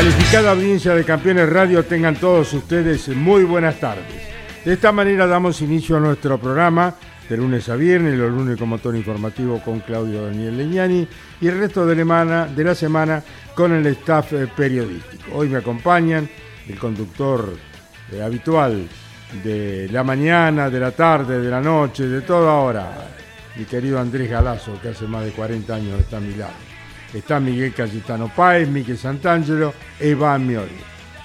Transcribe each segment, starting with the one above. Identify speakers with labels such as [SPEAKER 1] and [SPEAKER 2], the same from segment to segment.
[SPEAKER 1] Calificada audiencia de Campeones Radio, tengan todos ustedes muy buenas tardes. De esta manera damos inicio a nuestro programa de lunes a viernes, los lunes como tono informativo con Claudio Daniel Leñani y el resto de, de la semana con el staff eh, periodístico. Hoy me acompañan el conductor eh, habitual de la mañana, de la tarde, de la noche, de toda hora, mi querido Andrés Galazo, que hace más de 40 años está a mi lado. Está Miguel Cayetano Páez, Miguel Santangelo Iván Mioli.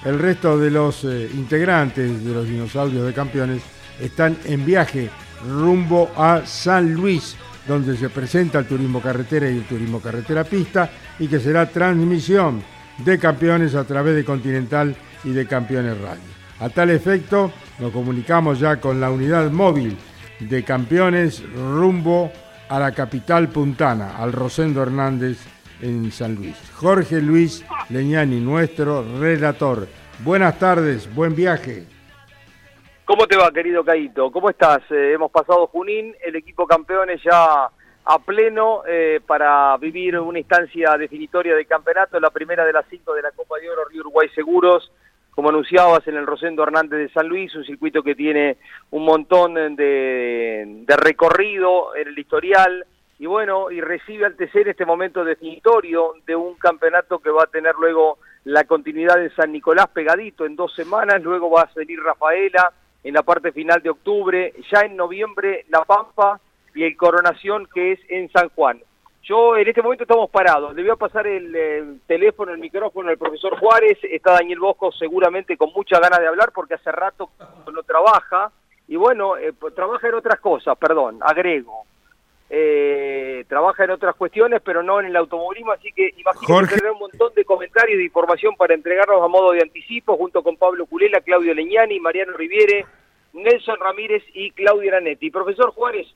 [SPEAKER 1] El resto de los eh, integrantes de los dinosaurios de campeones están en viaje rumbo a San Luis, donde se presenta el turismo carretera y el turismo carretera pista y que será transmisión de campeones a través de Continental y de Campeones Radio. A tal efecto, nos comunicamos ya con la unidad móvil de campeones rumbo a la capital puntana, al Rosendo Hernández en San Luis. Jorge Luis Leñani, nuestro relator. Buenas tardes, buen viaje.
[SPEAKER 2] ¿Cómo te va, querido Caito? ¿Cómo estás? Eh, hemos pasado Junín, el equipo campeones ya a pleno eh, para vivir una instancia definitoria de campeonato, la primera de las cinco de la Copa de Oro Río Uruguay Seguros, como anunciabas en el Rosendo Hernández de San Luis, un circuito que tiene un montón de, de recorrido en el historial, y bueno, y recibe al TC en este momento definitorio de un campeonato que va a tener luego la continuidad de San Nicolás pegadito en dos semanas, luego va a venir Rafaela en la parte final de octubre, ya en noviembre La Pampa y el Coronación que es en San Juan. Yo en este momento estamos parados, le voy a pasar el, teléfono, el micrófono al profesor Juárez, está Daniel Bosco seguramente con mucha ganas de hablar porque hace rato no trabaja, y bueno, eh, trabaja en otras cosas, perdón, agrego eh, trabaja en otras cuestiones, pero no en el automovilismo, así que imagino que un montón de comentarios, de información para entregarnos a modo de anticipo, junto con Pablo Culela, Claudio Leñani, Mariano Riviere, Nelson Ramírez y Claudio Aranetti. Profesor Juárez,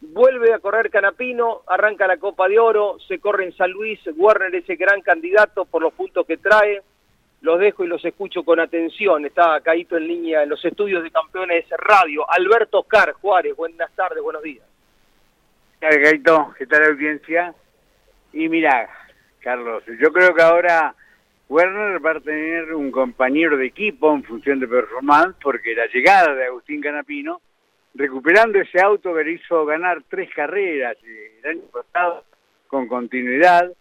[SPEAKER 2] vuelve a correr Canapino, arranca la Copa de Oro, se corre en San Luis, Warner es el gran candidato por los puntos que trae, los dejo y los escucho con atención, está caído en línea en los estudios de Campeones Radio. Alberto Oscar Juárez, buenas tardes, buenos días.
[SPEAKER 3] Gaito, ¿qué tal la audiencia? Y mira, Carlos, yo creo que ahora Werner va a tener un compañero de equipo en función de performance, porque la llegada de Agustín Canapino, recuperando ese auto que le hizo ganar tres carreras el año pasado con continuidad,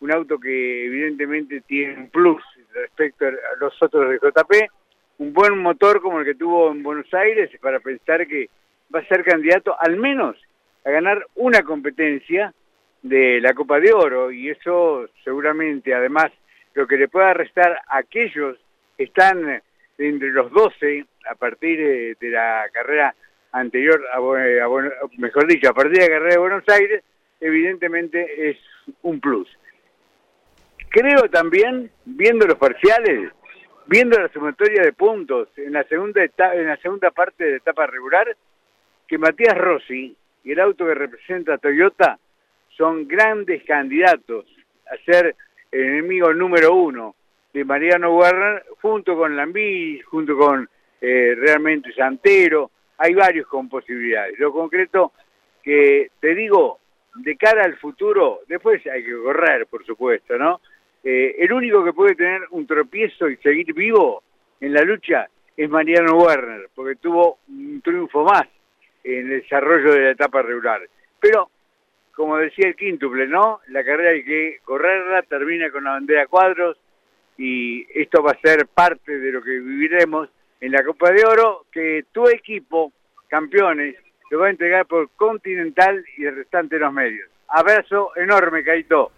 [SPEAKER 3] un auto que evidentemente tiene un plus respecto a los otros de JP, un buen motor como el que tuvo en Buenos Aires para pensar que va a ser candidato al menos a ganar una competencia de la Copa de Oro y eso seguramente además lo que le pueda restar a aquellos que están entre los 12 a partir de, la carrera anterior, a, mejor dicho, a partir de la carrera de Buenos Aires, evidentemente es un plus. Creo también, viendo los parciales, viendo la sumatoria de puntos en la segunda etapa, en la segunda parte de la etapa regular, que Matías Rossi y el auto que representa Toyota son grandes candidatos a ser el enemigo número uno de Mariano Werner, junto con Lambí, junto con eh, realmente Santero, hay varios con posibilidades. Lo concreto que te digo, de cara al futuro, después hay que correr, por supuesto, ¿no? Eh, el único que puede tener un tropiezo y seguir vivo en la lucha es Mariano Werner, porque tuvo un triunfo más en el desarrollo de la etapa regular. Pero, como decía el quíntuple, ¿no? La carrera hay que correrla, termina con la bandera cuadros y esto va a ser parte de lo que viviremos en la Copa de Oro, que tu equipo, campeones, lo va a entregar por Continental y el restante de los medios. Abrazo enorme, Caito.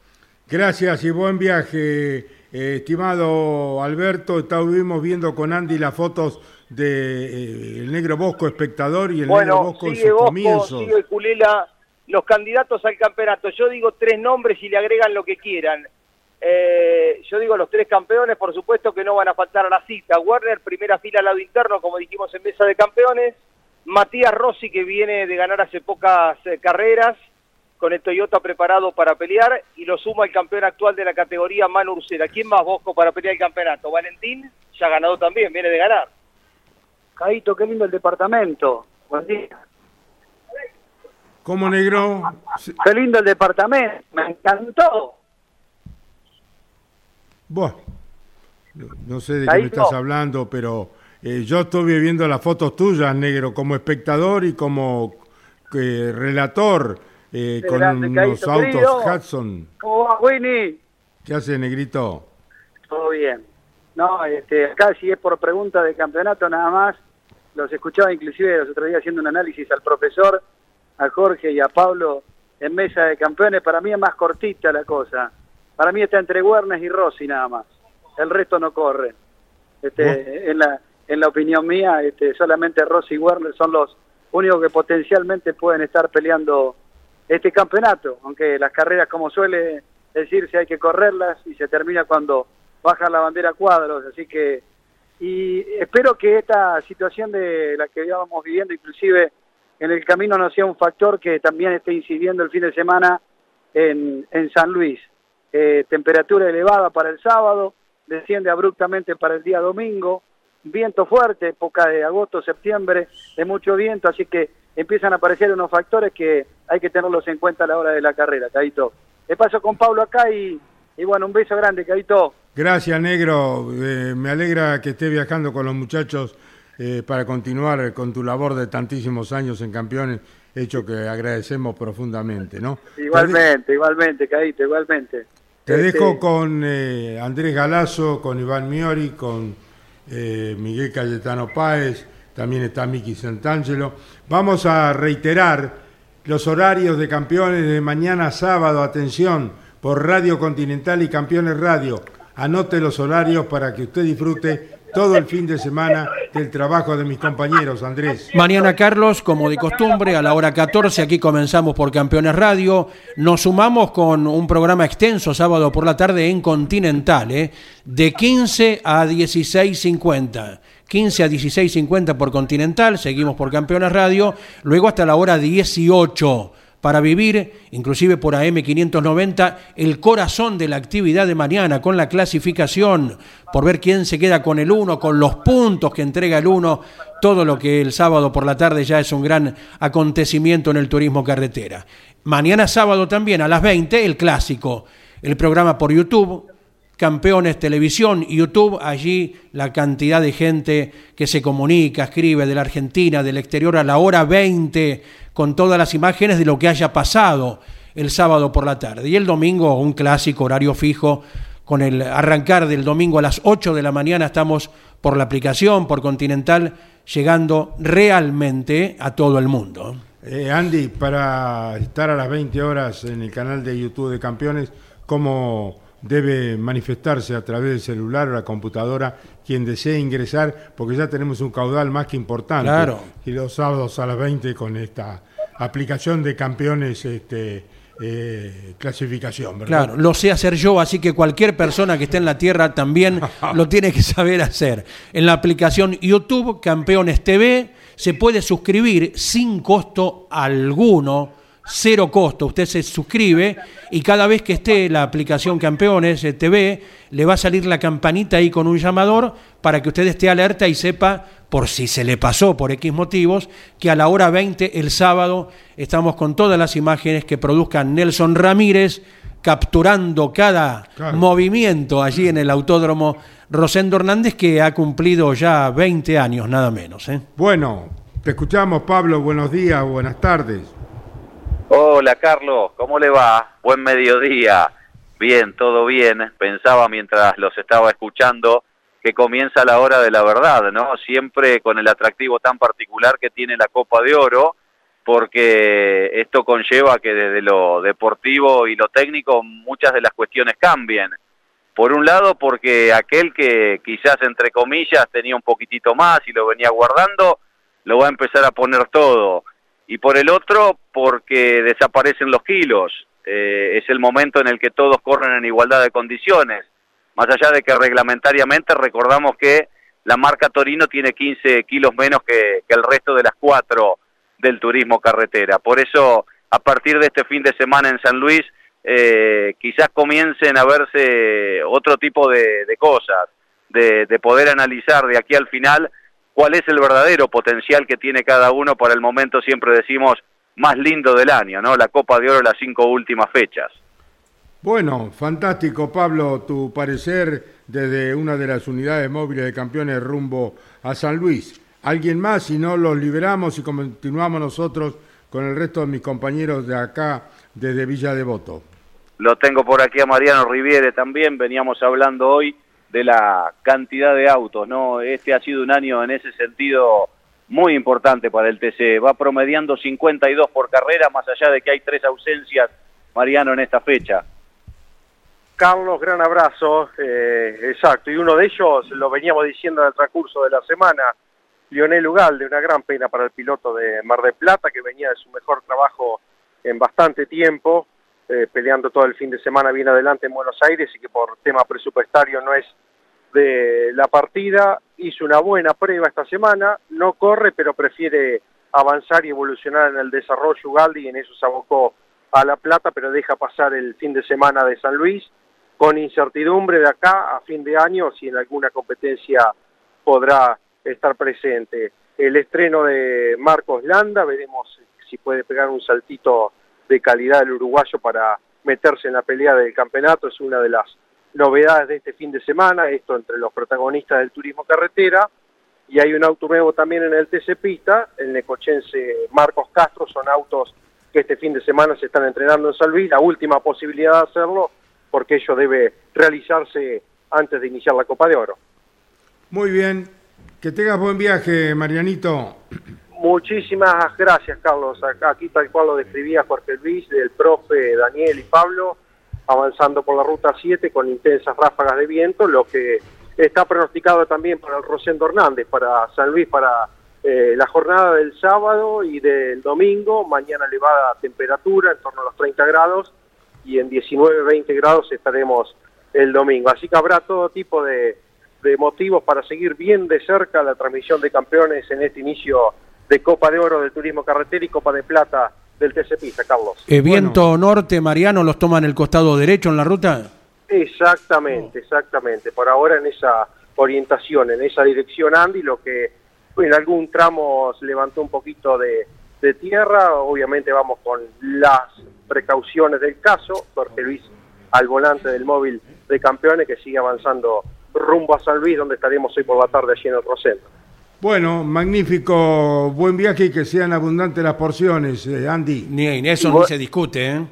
[SPEAKER 1] Gracias y buen viaje, eh, estimado Alberto. Estuvimos viendo con Andy las fotos de eh, negro Bosco espectador y el negro Bosco en sus comienzos.
[SPEAKER 4] Sigue Culela, los candidatos al campeonato. Yo digo tres nombres y le agregan lo que quieran. Eh, yo digo los tres campeones, por supuesto que no van a faltar a la cita. Warner, primera fila al lado interno, como dijimos en mesa de campeones. Matías Rossi, que viene de ganar hace pocas carreras con el Toyota preparado para pelear y lo suma el campeón actual de la categoría Manu Ursera. ¿Quién más Bosco para pelear el campeonato? Valentín ya ganado también, viene de ganar.
[SPEAKER 5] Caito, qué lindo el departamento. Buen día.
[SPEAKER 1] ¿Cómo negro?
[SPEAKER 5] Qué lindo el departamento, me encantó.
[SPEAKER 1] Bueno, no sé de qué me estás hablando, pero eh, yo estoy viendo las fotos tuyas, negro, como espectador y como eh, relator eh, con unos autos Hudson.
[SPEAKER 5] ¿Cómo va, Winnie?
[SPEAKER 1] ¿Qué hace, Negrito?
[SPEAKER 5] Todo bien. No, este, acá si es por pregunta de campeonato nada más, los escuchaba inclusive los otros días haciendo un análisis al profesor, a Jorge y a Pablo en mesa de campeones, para mí es más cortita la cosa. Para mí está entre Wernes y Rossi nada más. El resto no corre. Este, en, la, en la opinión mía, este, solamente Rossi y Werner son los únicos que potencialmente pueden estar peleando este campeonato, aunque las carreras, como suele decirse, hay que correrlas y se termina cuando baja la bandera cuadros, así que, y espero que esta situación de la que íbamos viviendo, inclusive en el camino, no sea un factor que también esté incidiendo el fin de semana en, en San Luis. Eh, temperatura elevada para el sábado, desciende abruptamente para el día domingo, viento fuerte, época de agosto, septiembre, de mucho viento, así que empiezan a aparecer unos factores que hay que tenerlos en cuenta a la hora de la carrera, Caito. Le paso con Pablo acá y, y bueno, un beso grande, Caito.
[SPEAKER 1] Gracias, negro. Eh, me alegra que esté viajando con los muchachos eh, para continuar con tu labor de tantísimos años en Campeones, hecho que agradecemos profundamente, ¿no?
[SPEAKER 5] Igualmente, igualmente, Caito, igualmente.
[SPEAKER 1] Te este, dejo con eh, Andrés Galazo, con Iván Miori, con Miguel Cayetano Páez, también está Miki Santangelo. Vamos a reiterar los horarios de campeones de mañana sábado, atención, por Radio Continental y Campeones Radio. Anote los horarios para que usted disfrute todo el fin de semana del trabajo de mis compañeros, Andrés.
[SPEAKER 6] Mañana, Carlos, como de costumbre, a la hora 14, aquí comenzamos por Campeones Radio. Nos sumamos con un programa extenso sábado por la tarde en Continental, ¿eh? de 15 a 16.50. 15 a 16.50 por Continental, seguimos por Campeones Radio, luego hasta la hora 18 para vivir, inclusive por AM590, el corazón de la actividad de mañana con la clasificación, por ver quién se queda con el 1, con los puntos que entrega el 1, todo lo que el sábado por la tarde ya es un gran acontecimiento en el turismo carretera. Mañana sábado también a las 20, el clásico, el programa por YouTube, Campeones Televisión, YouTube, allí la cantidad de gente que se comunica, escribe de la Argentina, del exterior a la hora 20, con todas las imágenes de lo que haya pasado el sábado por la tarde. Y el domingo, un clásico horario fijo, con el arrancar del domingo a las 8 de la mañana, estamos por la aplicación, por Continental, llegando realmente a todo el mundo.
[SPEAKER 1] Eh, Andy, para estar a las 20 horas en el canal de YouTube de Campeones, ¿cómo debe manifestarse a través del celular o la computadora quien desee ingresar, porque ya tenemos un caudal más que importante.
[SPEAKER 6] Claro.
[SPEAKER 1] Y los sábados a las 20 con esta aplicación de campeones este, eh, clasificación. ¿verdad?
[SPEAKER 6] Claro, lo sé hacer yo, así que cualquier persona que esté en la Tierra también lo tiene que saber hacer. En la aplicación YouTube Campeones TV se puede suscribir sin costo alguno cero costo. Usted se suscribe y cada vez que esté la aplicación Campeones eh, TV, le va a salir la campanita ahí con un llamador para que usted esté alerta y sepa, por si se le pasó por X motivos, que a la hora 20 el sábado estamos con todas las imágenes que produzcan Nelson Ramírez capturando cada movimiento allí en el autódromo Rosendo Hernández que ha cumplido ya 20 años, nada menos. ¿eh?
[SPEAKER 1] Bueno, Te escuchamos, Pablo. Buenos días, buenas tardes.
[SPEAKER 7] Hola, Carlos. ¿Cómo le va? Buen mediodía. Bien, todo bien. Pensaba mientras los estaba escuchando que comienza la hora de la verdad, ¿no? Siempre con el atractivo tan particular que tiene la Copa de Oro, porque esto conlleva que desde lo deportivo y lo técnico muchas de las cuestiones cambien. Por un lado, porque aquel que quizás entre comillas tenía un poquitito más y lo venía guardando, lo va a empezar a poner todo. Y por el otro, porque desaparecen los kilos. Eh, es el momento en el que todos corren en igualdad de condiciones más allá de que reglamentariamente recordamos que la marca Torino tiene 15 kilos menos que, el resto de las cuatro del turismo carretera. Por eso, a partir de este fin de semana en San Luis, eh, quizás comiencen a verse otro tipo de, cosas, de, de, poder analizar de aquí al final cuál es el verdadero potencial que tiene cada uno para el momento, siempre decimos, más lindo del año, ¿no? La Copa de Oro, las cinco últimas fechas.
[SPEAKER 1] Bueno, fantástico Pablo, tu parecer desde una de las unidades móviles de campeones rumbo a San Luis. ¿Alguien más? Si no, los liberamos y continuamos nosotros con el resto de mis compañeros de acá desde Villa Devoto.
[SPEAKER 7] Lo tengo por aquí a Mariano Riviere también, veníamos hablando hoy de la cantidad de autos, ¿no? Este ha sido un año en ese sentido muy importante para el TC, va promediando 52 por carrera, más allá de que hay tres ausencias, Mariano, en esta fecha.
[SPEAKER 8] Carlos, gran abrazo. Eh, exacto, y uno de ellos, lo veníamos diciendo en el transcurso de la semana, Lionel Ugalde, una gran pena para el piloto de Mar del Plata, que venía de su mejor trabajo en bastante tiempo, eh, peleando todo el fin de semana bien adelante en Buenos Aires y que por tema presupuestario no es de la partida. Hizo una buena prueba esta semana, no corre, pero prefiere avanzar y evolucionar en el desarrollo Ugalde y en eso se abocó a La Plata, pero deja pasar el fin de semana de San Luis con incertidumbre de acá a fin de año si en alguna competencia podrá estar presente. El estreno de Marcos Landa, veremos si puede pegar un saltito de calidad el uruguayo para meterse en la pelea del campeonato, es una de las novedades de este fin de semana, esto entre los protagonistas del turismo carretera, y hay un auto nuevo también en el TC Pista, el necochense Marcos Castro, son autos que este fin de semana se están entrenando en San la última posibilidad de hacerlo porque ello debe realizarse antes de iniciar la Copa de Oro.
[SPEAKER 1] Muy bien, que tengas buen viaje, Marianito.
[SPEAKER 8] Muchísimas gracias, Carlos. Aquí tal cual lo describía Jorge Luis, del profe Daniel y Pablo, avanzando por la ruta 7 con intensas ráfagas de viento, lo que está pronosticado también para el Rosendo Hernández, para San Luis, para eh, la jornada del sábado y del domingo. Mañana elevada temperatura, en torno a los 30 grados, y en 19-20 grados estaremos el domingo. Así que habrá todo tipo de, motivos para seguir bien de cerca la transmisión de campeones en este inicio de Copa de Oro del Turismo Carretera y Copa de Plata del TC Pista, Carlos.
[SPEAKER 6] ¿El viento norte, Mariano, los toma en el costado derecho en la ruta?
[SPEAKER 8] Exactamente, exactamente. Por ahora en esa orientación, en esa dirección Andy, lo que en algún tramo se levantó un poquito de, de tierra, obviamente vamos con las precauciones del caso, Jorge Luis al volante del móvil de campeones que sigue avanzando rumbo a San Luis, donde estaremos hoy por la tarde allí en el Rosendo.
[SPEAKER 1] Bueno, magnífico, buen viaje y que sean abundantes las porciones, eh, Andy.
[SPEAKER 6] Ni en eso ni se discute, ¿eh?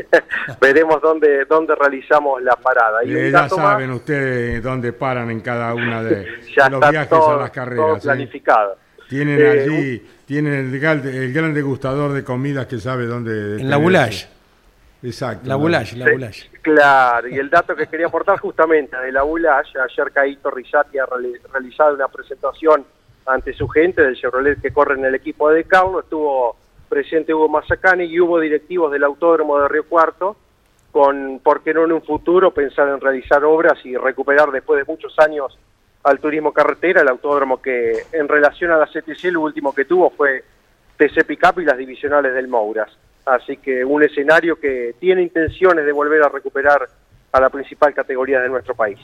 [SPEAKER 8] Veremos dónde, dónde realizamos la parada.
[SPEAKER 1] Y eh, ya saben ustedes dónde paran en cada una de, los viajes a las carreras. Todo
[SPEAKER 8] ¿eh? planificado.
[SPEAKER 1] Tienen allí tienen el, el, gran degustador de comidas que sabe dónde.
[SPEAKER 6] En la Boulage.
[SPEAKER 1] Exacto.
[SPEAKER 6] La Boulage, la Boulage.
[SPEAKER 8] claro, y el dato que quería aportar justamente de la Boulage, ayer Caíto Rizati ha realizado una presentación ante su gente del Chevrolet que corre en el equipo de Carlos, estuvo presente Hugo Mazacane y hubo directivos del Autódromo de Río Cuarto con, ¿por qué no en un futuro pensar en realizar obras y recuperar después de muchos años al turismo carretera, el autódromo que en relación a la CTC lo último que tuvo fue TC Pickup y las divisionales del Mouras. Así que un escenario que tiene intenciones de volver a recuperar a la principal categoría de nuestro país.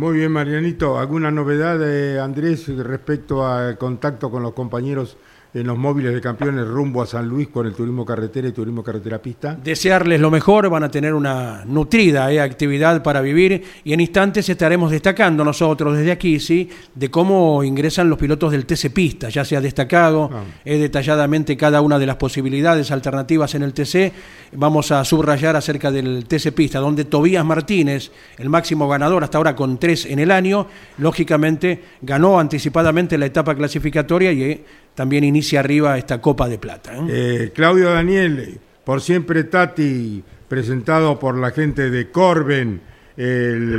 [SPEAKER 1] Muy bien, Marianito. ¿Alguna novedad, de Andrés, respecto al contacto con los compañeros en los móviles de campeones rumbo a San Luis con el turismo carretera y turismo carretera pista.
[SPEAKER 6] Desearles lo mejor, van a tener una nutrida eh, actividad para vivir y en instantes estaremos destacando nosotros desde aquí, sí, de cómo ingresan los pilotos del TC Pista. Ya se ha destacado
[SPEAKER 1] Ah.
[SPEAKER 6] eh, detalladamente cada una de las posibilidades alternativas en el TC. Vamos a subrayar acerca del TC Pista, donde Tobías Martínez, el máximo ganador hasta ahora con tres en el año, lógicamente ganó anticipadamente la etapa clasificatoria y eh, también inicia arriba esta Copa de Plata. ¿eh?
[SPEAKER 1] Eh, Claudio Daniel, por siempre Tati, presentado por la gente de Corben, el,
[SPEAKER 8] de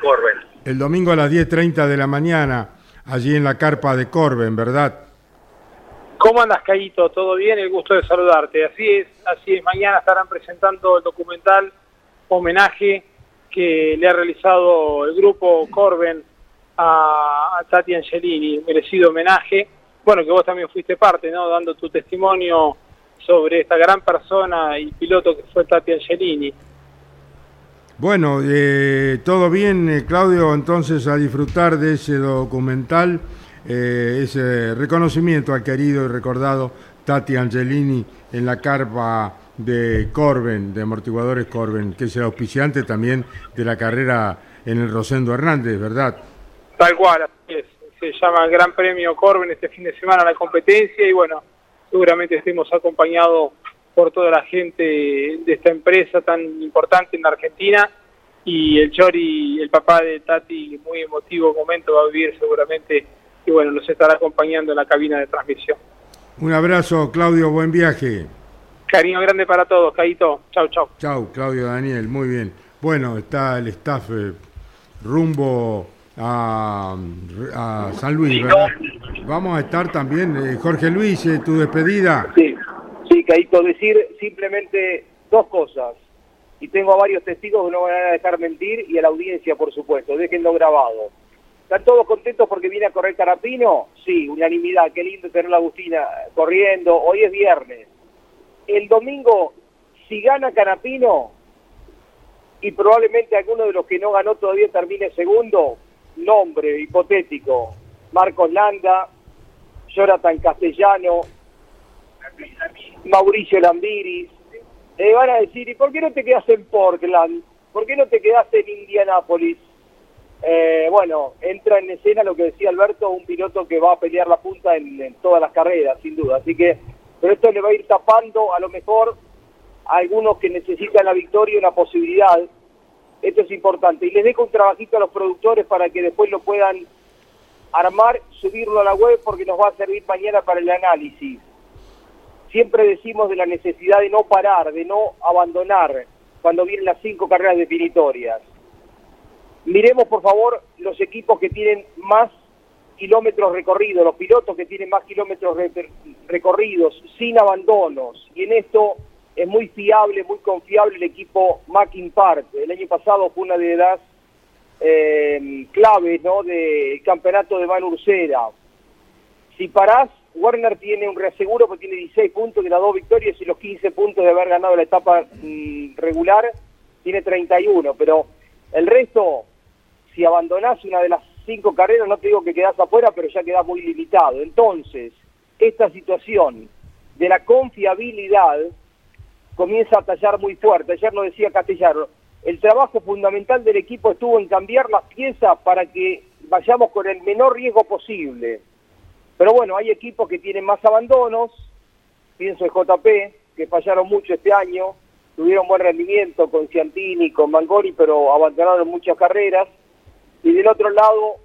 [SPEAKER 8] Corben.
[SPEAKER 1] el domingo a las 10.30 de la mañana, allí en la carpa de Corben, ¿verdad?
[SPEAKER 9] ¿Cómo andas, Caíto? ¿Todo bien? El gusto de saludarte. Así es, así es. Mañana estarán presentando el documental homenaje que le ha realizado el grupo Corben a, a Tati Angelini, merecido homenaje. Bueno, que vos también fuiste parte, ¿no? Dando tu testimonio sobre esta gran persona y piloto que fue Tati Angelini.
[SPEAKER 1] Bueno, eh, todo bien, eh, Claudio, entonces a disfrutar de ese documental, eh, ese reconocimiento al querido y recordado Tati Angelini en la carpa de Corben, de Amortiguadores Corben, que es el auspiciante también de la carrera en el Rosendo Hernández, ¿verdad?
[SPEAKER 9] Tal cual, así es. Se llama Gran Premio Corben este fin de semana la competencia y bueno, seguramente estemos acompañados por toda la gente de esta empresa tan importante en la Argentina y el Chori, el papá de Tati, muy emotivo momento va a vivir seguramente y bueno, nos estará acompañando en la cabina de transmisión.
[SPEAKER 1] Un abrazo, Claudio, buen viaje.
[SPEAKER 9] Cariño grande para todos, Caito. Chau, chau.
[SPEAKER 1] Chau, Claudio Daniel, muy bien. Bueno, está el staff eh, rumbo a, a San Luis. Vamos a estar también, eh, Jorge Luis, eh, tu despedida.
[SPEAKER 4] Sí, sí, Caito, decir simplemente dos cosas. Y tengo a varios testigos que no van a dejar mentir y a la audiencia, por supuesto. Déjenlo grabado. ¿Están todos contentos porque viene a correr Carapino? Sí, unanimidad. Qué lindo tener a Agustina corriendo. Hoy es viernes. El domingo, si gana Carapino y probablemente alguno de los que no ganó todavía termine segundo, nombre hipotético. Marcos Landa, Jonathan Castellano, Mauricio Lambiris, le van a decir, ¿y por qué no te quedas en Portland? ¿Por qué no te quedas en Indianápolis? Eh, bueno, entra en escena lo que decía Alberto, un piloto que va a pelear la punta en, todas las carreras, sin duda. Así que, pero esto le va a ir tapando a lo mejor a algunos que necesitan la victoria una posibilidad. Esto es importante. Y les dejo un trabajito a los productores para que después lo puedan armar, subirlo a la web porque nos va a servir mañana para el análisis siempre decimos de la necesidad de no parar, de no abandonar cuando vienen las cinco carreras definitorias. Miremos, por favor, los equipos que tienen más kilómetros recorridos, los pilotos que tienen más kilómetros re- recorridos, sin abandonos. Y en esto es muy fiable, muy confiable el equipo Mackin Park. El año pasado fue una de las eh, claves ¿no? del campeonato de Van Ursera. Si parás, Werner tiene un reaseguro porque tiene 16 puntos de las dos victorias y los 15 puntos de haber ganado la etapa mm, regular, tiene 31. Pero el resto, si abandonás una de las cinco carreras, no te digo que quedás afuera, pero ya quedás muy limitado. Entonces, esta situación de la confiabilidad comienza a tallar muy fuerte. Ayer lo decía Castellano, el trabajo fundamental del equipo estuvo en cambiar las piezas para que vayamos con el menor riesgo posible. Pero bueno, hay equipos que tienen más abandonos, pienso en JP, que fallaron mucho este año, tuvieron buen rendimiento con Ciantini, con Mangoni, pero abandonaron muchas carreras. Y del otro lado,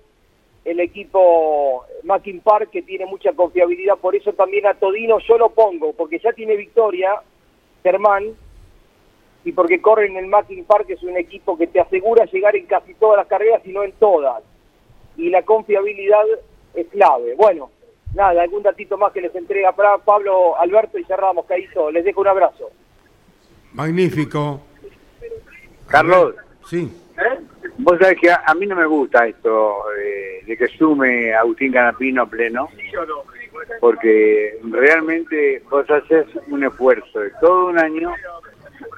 [SPEAKER 4] el equipo Mackin Park, que tiene mucha confiabilidad, por eso también a Todino yo lo pongo, porque ya tiene victoria, Germán, y porque corre en el Mackin Park, que es un equipo que te asegura llegar en casi todas las carreras y no en todas. Y la confiabilidad es clave. Bueno, nada, algún datito más que les entrega para Pablo, Alberto y cerramos, Caíto. Les dejo un abrazo.
[SPEAKER 1] Magnífico.
[SPEAKER 3] Carlos,
[SPEAKER 1] Sí.
[SPEAKER 3] vos sabés que a, a mí no me gusta esto eh, de que sume Agustín Canapino pleno, porque realmente vos haces un esfuerzo de todo un año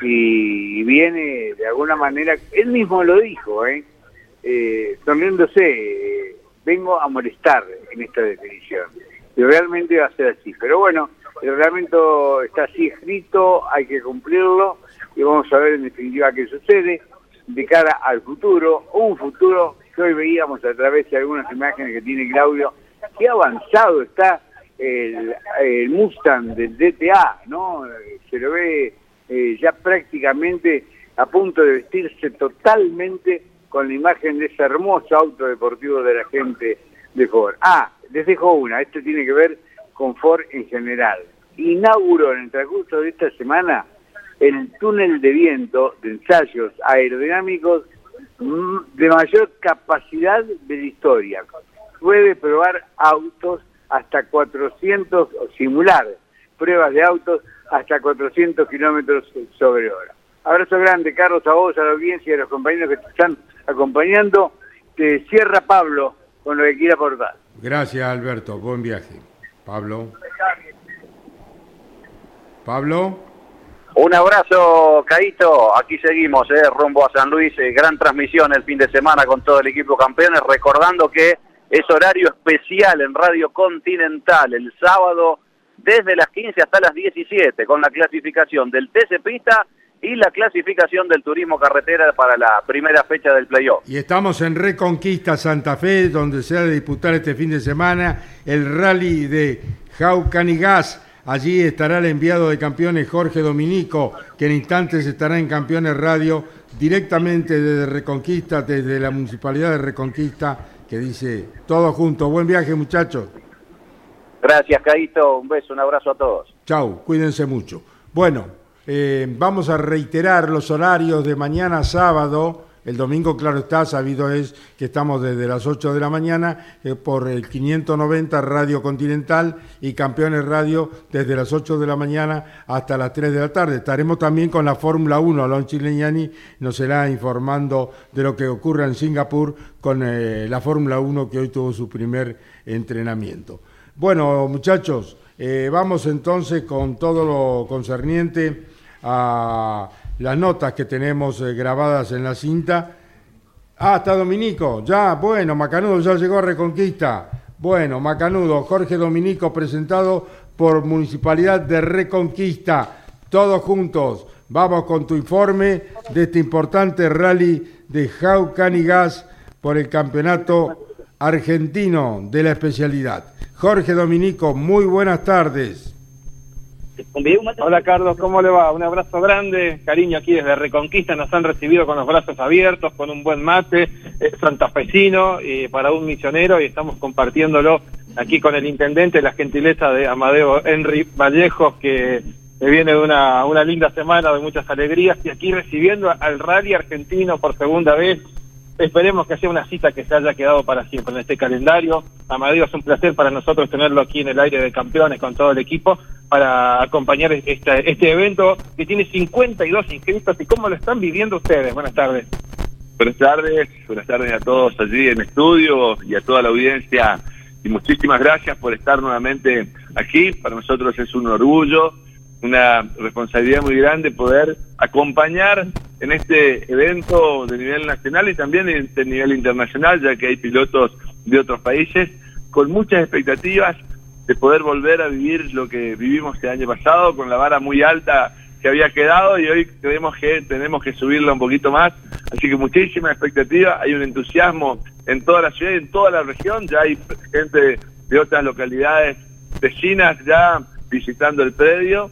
[SPEAKER 3] y viene de alguna manera, él mismo lo dijo, ¿eh? eh sonriéndose, eh, vengo a molestar en esta definición. y realmente va a ser así. Pero bueno, el reglamento está así escrito, hay que cumplirlo y vamos a ver en definitiva qué sucede de cara al futuro, un futuro que hoy veíamos a través de algunas imágenes que tiene Claudio, qué avanzado está el, Mustang del DTA, ¿no? Se lo ve eh, ya prácticamente a punto de vestirse totalmente con la imagen de ese hermoso auto deportivo de la gente de Ford. Ah, les dejo una, esto tiene que ver con Ford en general. Inauguró en el transcurso de esta semana el túnel de viento de ensayos aerodinámicos de mayor capacidad de la historia. Puede probar autos hasta 400, o simular pruebas de autos hasta 400 kilómetros sobre hora. Abrazo grande, Carlos, a vos, a la audiencia y a los compañeros que te están acompañando. Te cierra Pablo con lo que quiera aportar.
[SPEAKER 1] Gracias, Alberto. Buen viaje. Pablo. Pablo.
[SPEAKER 7] Un abrazo, Caito. Aquí seguimos, eh, rumbo a San Luis. Eh, gran transmisión el fin de semana con todo el equipo campeones. Recordando que es horario especial en Radio Continental el sábado desde las 15 hasta las 17 con la clasificación del TC Pista y la clasificación del turismo carretera para la primera fecha del playoff.
[SPEAKER 1] Y estamos en Reconquista Santa Fe, donde se ha de disputar este fin de semana el rally de Jaucanigas. Allí estará el enviado de campeones Jorge Dominico, que en instantes estará en Campeones Radio directamente desde Reconquista, desde la Municipalidad de Reconquista, que dice todo junto. Buen viaje, muchachos.
[SPEAKER 7] Gracias, Caito. Un beso, un abrazo a todos.
[SPEAKER 1] Chau, cuídense mucho. Bueno, eh, vamos a reiterar los horarios de mañana sábado. El domingo, claro está, sabido es que estamos desde las 8 de la mañana eh, por el 590 Radio Continental y Campeones Radio desde las 8 de la mañana hasta las 3 de la tarde. Estaremos también con la Fórmula 1. Alon Chileñani nos será informando de lo que ocurre en Singapur con eh, la Fórmula 1 que hoy tuvo su primer entrenamiento. Bueno, muchachos, vamos entonces con todo lo concerniente a las notas que tenemos eh, grabadas en la cinta. Ah, está Dominico, ya, bueno, Macanudo ya llegó a Reconquista. Bueno, Macanudo, Jorge Dominico, presentado por Municipalidad de Reconquista. Todos juntos, vamos con tu informe de este importante rally de Jaucanigas por el campeonato argentino de la especialidad. Jorge Dominico, muy buenas tardes.
[SPEAKER 10] Hola Carlos, ¿cómo le va? Un abrazo grande, cariño aquí desde Reconquista, nos han recibido con los brazos abiertos, con un buen mate, es santafesino y para un misionero y estamos compartiéndolo aquí con el intendente, la gentileza de Amadeo Henry Vallejos, que viene de una, una linda semana de muchas alegrías y aquí recibiendo al rally argentino por segunda vez Esperemos que sea una cita que se haya quedado para siempre en este calendario. Amadeo, es un placer para nosotros tenerlo aquí en el aire de campeones con todo el equipo para acompañar este, este evento que tiene 52 inscritos. ¿Y cómo lo están viviendo ustedes? Buenas tardes.
[SPEAKER 11] Buenas tardes, buenas tardes a todos allí en estudio y a toda la audiencia. Y muchísimas gracias por estar nuevamente aquí. Para nosotros es un orgullo una responsabilidad muy grande poder acompañar en este evento de nivel nacional y también de nivel internacional, ya que hay pilotos de otros países con muchas expectativas de poder volver a vivir lo que vivimos el año pasado con la vara muy alta que había quedado y hoy creemos que tenemos que subirla un poquito más. Así que muchísima expectativa, hay un entusiasmo en toda la ciudad, y en toda la región, ya hay gente de otras localidades vecinas ya visitando el predio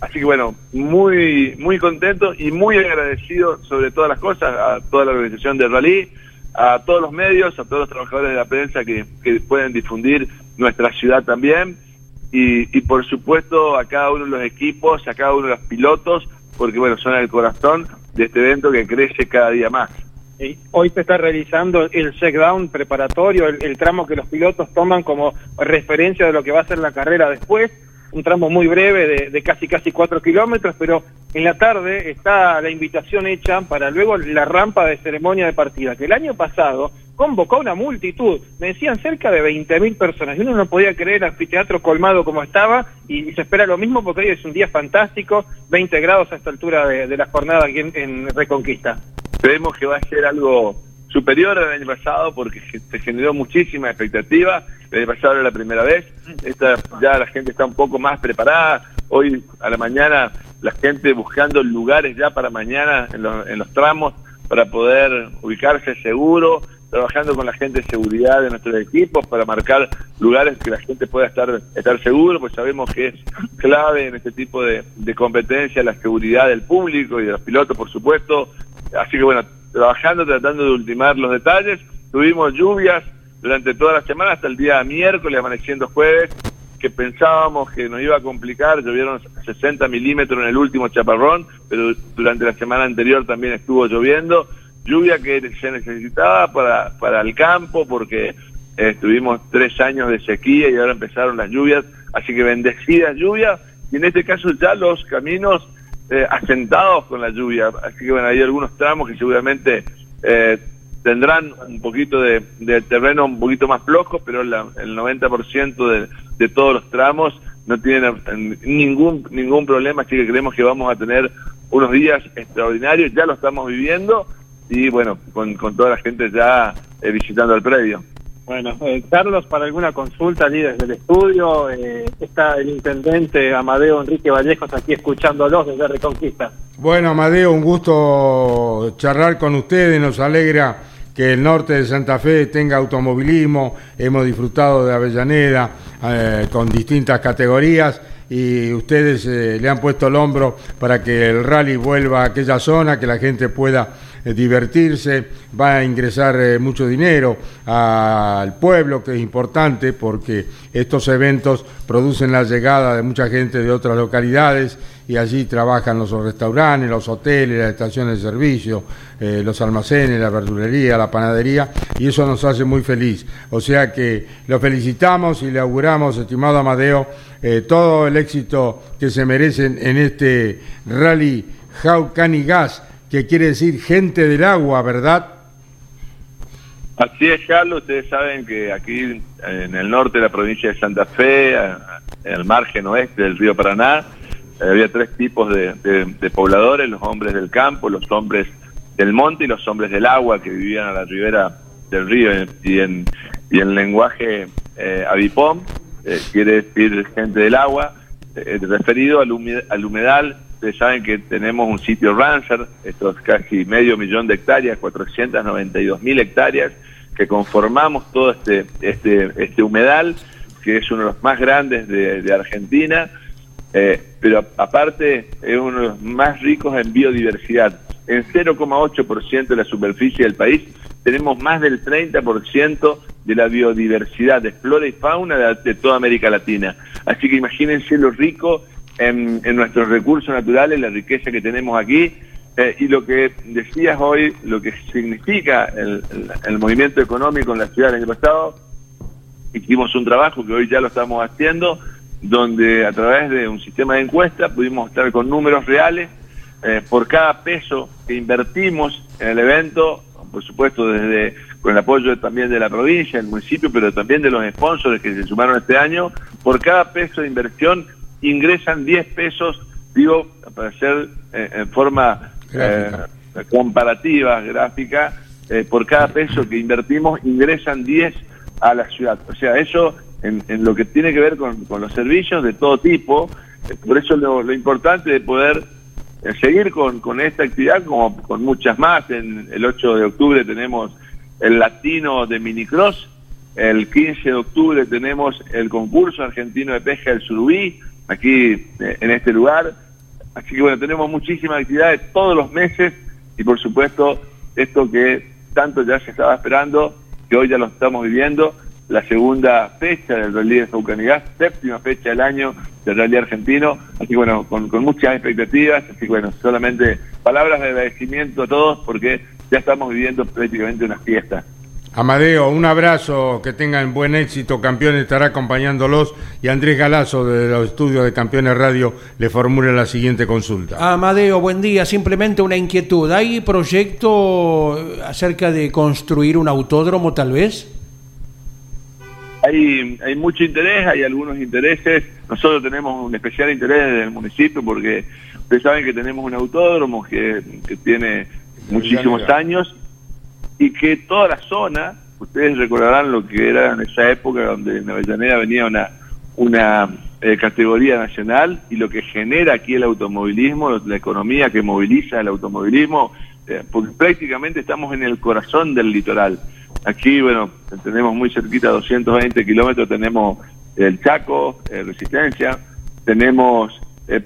[SPEAKER 11] Así que bueno, muy muy contento y muy agradecido sobre todas las cosas a toda la organización del rally, a todos los medios, a todos los trabajadores de la prensa que, pueden difundir nuestra ciudad también y, por supuesto a cada uno de los equipos, a cada uno de los pilotos, porque bueno, son el corazón de este evento que crece cada día más.
[SPEAKER 10] Hoy se está realizando el check-down preparatorio, el, tramo que los pilotos toman como referencia de lo que va a ser la carrera después un tramo muy breve de, casi casi cuatro kilómetros, pero en la tarde está la invitación hecha para luego la rampa de ceremonia de partida, que el año pasado convocó una multitud, me decían cerca de 20.000 personas, y uno no podía creer el anfiteatro colmado como estaba, y, se espera lo mismo porque hoy es un día fantástico, 20 grados a esta altura de, la jornada aquí en, Reconquista.
[SPEAKER 11] Creemos que va a ser algo superior al año pasado porque se generó muchísima expectativa el año pasado era la primera vez, esta, ya la gente está un poco más preparada, hoy a la mañana la gente buscando lugares ya para mañana en, los tramos para poder ubicarse seguro, trabajando con la gente de seguridad de nuestros equipos para marcar lugares que la gente pueda estar estar seguro, pues sabemos que es clave en este tipo de competencia la seguridad del público y de los pilotos, por supuesto. Así que bueno, trabajando, tratando de ultimar los detalles. Tuvimos lluvias durante toda la semana hasta el día miércoles, amaneciendo jueves, que pensábamos que nos iba a complicar, llovieron 60 milímetros en el último chaparrón, pero durante la semana anterior también estuvo lloviendo. Lluvia que se necesitaba para, para el campo porque eh, tuvimos tres años de sequía y ahora empezaron las lluvias, así que bendecidas lluvias y en este caso ya los caminos eh, asentados con la lluvia, así que bueno, hay algunos tramos que seguramente eh, tendrán un poquito de, terreno un poquito más flojo, pero el 90% de, de todos los tramos no tienen ningún ningún problema, así que creemos que vamos a tener unos días extraordinarios, ya lo estamos viviendo y bueno, con, con toda la gente ya eh, visitando el predio.
[SPEAKER 10] Bueno, eh, Carlos, para alguna consulta allí desde el estudio, eh, está el intendente Amadeo Enrique Vallejos aquí escuchándolos desde Reconquista.
[SPEAKER 1] Bueno, Amadeo, un gusto charlar con ustedes, nos alegra que el norte de Santa Fe tenga automovilismo, hemos disfrutado de Avellaneda con distintas categorías y ustedes le han puesto el hombro para que el rally vuelva a aquella zona, que la gente pueda eh, divertirse, va a ingresar eh, mucho dinero al pueblo, que es importante porque estos eventos producen la llegada de mucha gente de otras localidades y allí trabajan los restaurantes, los hoteles, las estaciones de servicio, eh, los almacenes, la verdulería, la panadería, y eso nos hace muy feliz. O sea que lo felicitamos y le auguramos, estimado Amadeo, todo el éxito que se merecen en este rally Jaucani Gas que quiere decir gente del agua, ¿verdad?
[SPEAKER 11] Así es, Carlos. Ustedes saben que aquí en el norte de la provincia de Santa Fe, en el margen oeste del río Paraná, eh, había tres tipos de, pobladores, los hombres del campo, los hombres del monte y los hombres del agua que vivían a la ribera del río y en, y en lenguaje eh, avipón, eh, quiere decir gente del agua, eh, referido al, al humedal Ustedes saben que tenemos un sitio Rancher, estos casi medio millón de hectáreas, 492 mil hectáreas, que conformamos todo este, este, este humedal, que es uno de los más grandes de, Argentina, eh, pero aparte es uno de los más ricos en biodiversidad. En 0,8% de la superficie del país tenemos más del 30% de la biodiversidad de flora y fauna de, de toda América Latina. Así que imagínense lo rico en, nuestros recursos naturales, la riqueza que tenemos aquí. Eh, y lo que decías hoy, lo que significa el, movimiento económico en la ciudad del año pasado, hicimos un trabajo que hoy ya lo estamos haciendo, donde a través de un sistema de encuesta pudimos estar con números reales eh, por cada peso que invertimos en el evento, por supuesto desde con el apoyo también de la provincia, el municipio, pero también de los sponsors que se sumaron este año, por cada peso de inversión ingresan 10 pesos, digo, para hacer eh, en forma eh, comparativa, gráfica, eh, por cada peso que invertimos ingresan 10 a la ciudad. O sea, eso en, lo que tiene que ver con, los servicios de todo tipo, por eso lo, importante de poder seguir con, con esta actividad, como con muchas más. En el 8 de octubre tenemos el latino de minicross, el 15 de octubre tenemos el concurso argentino de pesca del surubí, aquí eh, en este lugar. Así que bueno, tenemos muchísimas actividades todos los meses y por supuesto esto que tanto ya se estaba esperando, que hoy ya lo estamos viviendo, la segunda fecha del Rally de Saucanigás, séptima fecha del año del Rally argentino, así que bueno, con, con muchas expectativas, así que bueno, solamente palabras de agradecimiento a todos porque ya estamos viviendo prácticamente una fiesta.
[SPEAKER 1] Amadeo, un abrazo, que tengan buen éxito, campeón estará acompañándolos y Andrés Galazo de los estudios de Campeones Radio le formula la siguiente consulta.
[SPEAKER 6] Amadeo, buen día, simplemente una inquietud. ¿Hay proyecto acerca de construir un autódromo tal vez?
[SPEAKER 11] Hay, hay mucho interés, hay algunos intereses. Nosotros tenemos un especial interés en el municipio porque ustedes saben que tenemos un autódromo que, que tiene muchísimos años y que toda la zona ustedes recordarán lo que era en esa época donde en Avellaneda venía una, una eh, categoría nacional y lo que genera aquí el automovilismo, la economía que moviliza el automovilismo, eh, porque prácticamente estamos en el corazón del litoral. Aquí, bueno, tenemos muy cerquita, 220 kilómetros, tenemos el Chaco, eh, Resistencia, tenemos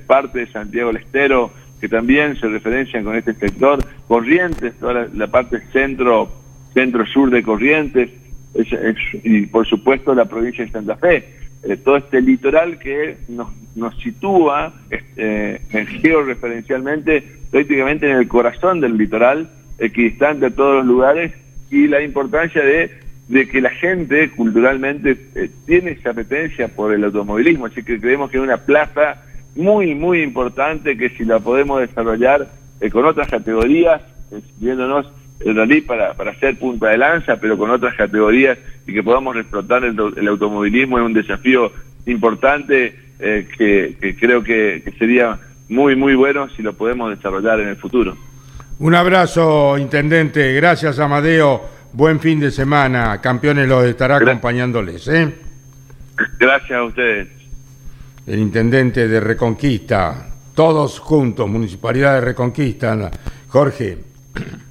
[SPEAKER 11] parte de Santiago del Estero, que también se referencian con este sector, Corrientes, toda la, parte centro, centro-sur de Corrientes, y por supuesto la provincia de Santa Fe. Eh, todo este litoral que nos, nos sitúa eh, georreferencialmente prácticamente en el corazón del litoral, equidistante a todos los lugares, y la importancia de, de que la gente culturalmente eh, tiene esa apetencia por el automovilismo, así que creemos que es una plaza muy, muy importante que si la podemos desarrollar eh, con otras categorías, viéndonos el rally para, para hacer punta de lanza, pero con otras categorías y que podamos explotar el, automovilismo es un desafío importante eh, que, creo que, sería muy, muy bueno si lo podemos desarrollar en el futuro.
[SPEAKER 1] Un abrazo, Intendente. Gracias, Amadeo. Buen fin de semana. Campeones los estará acompañándoles. ¿eh?
[SPEAKER 11] Gracias a ustedes.
[SPEAKER 1] El Intendente de Reconquista. Todos juntos, Municipalidad de Reconquista. Jorge.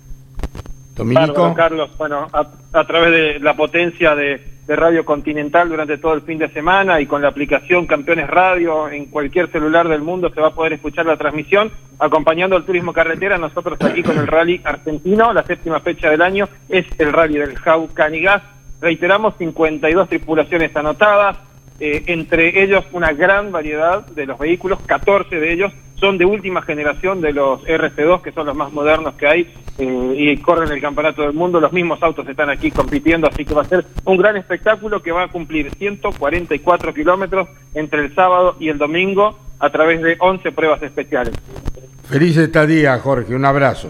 [SPEAKER 10] Carlos, bueno, a, través de la potencia de, Radio Continental durante todo el fin de semana y con la aplicación Campeones Radio en cualquier celular del mundo se va a poder escuchar la transmisión. Acompañando al turismo carretera, nosotros aquí con el Rally Argentino, la séptima fecha del año es el Rally del Jaucanigas. Reiteramos, 52 tripulaciones anotadas, eh, entre ellos una gran variedad de los vehículos, 14 de ellos son de última generación de los RC2, que son los más modernos que hay, eh, y corren el campeonato del mundo. Los mismos autos están aquí compitiendo, así que va a ser un gran espectáculo que va a cumplir 144 kilómetros entre el sábado y el domingo a través de 11 pruebas especiales.
[SPEAKER 1] Feliz estadía, Jorge. Un abrazo.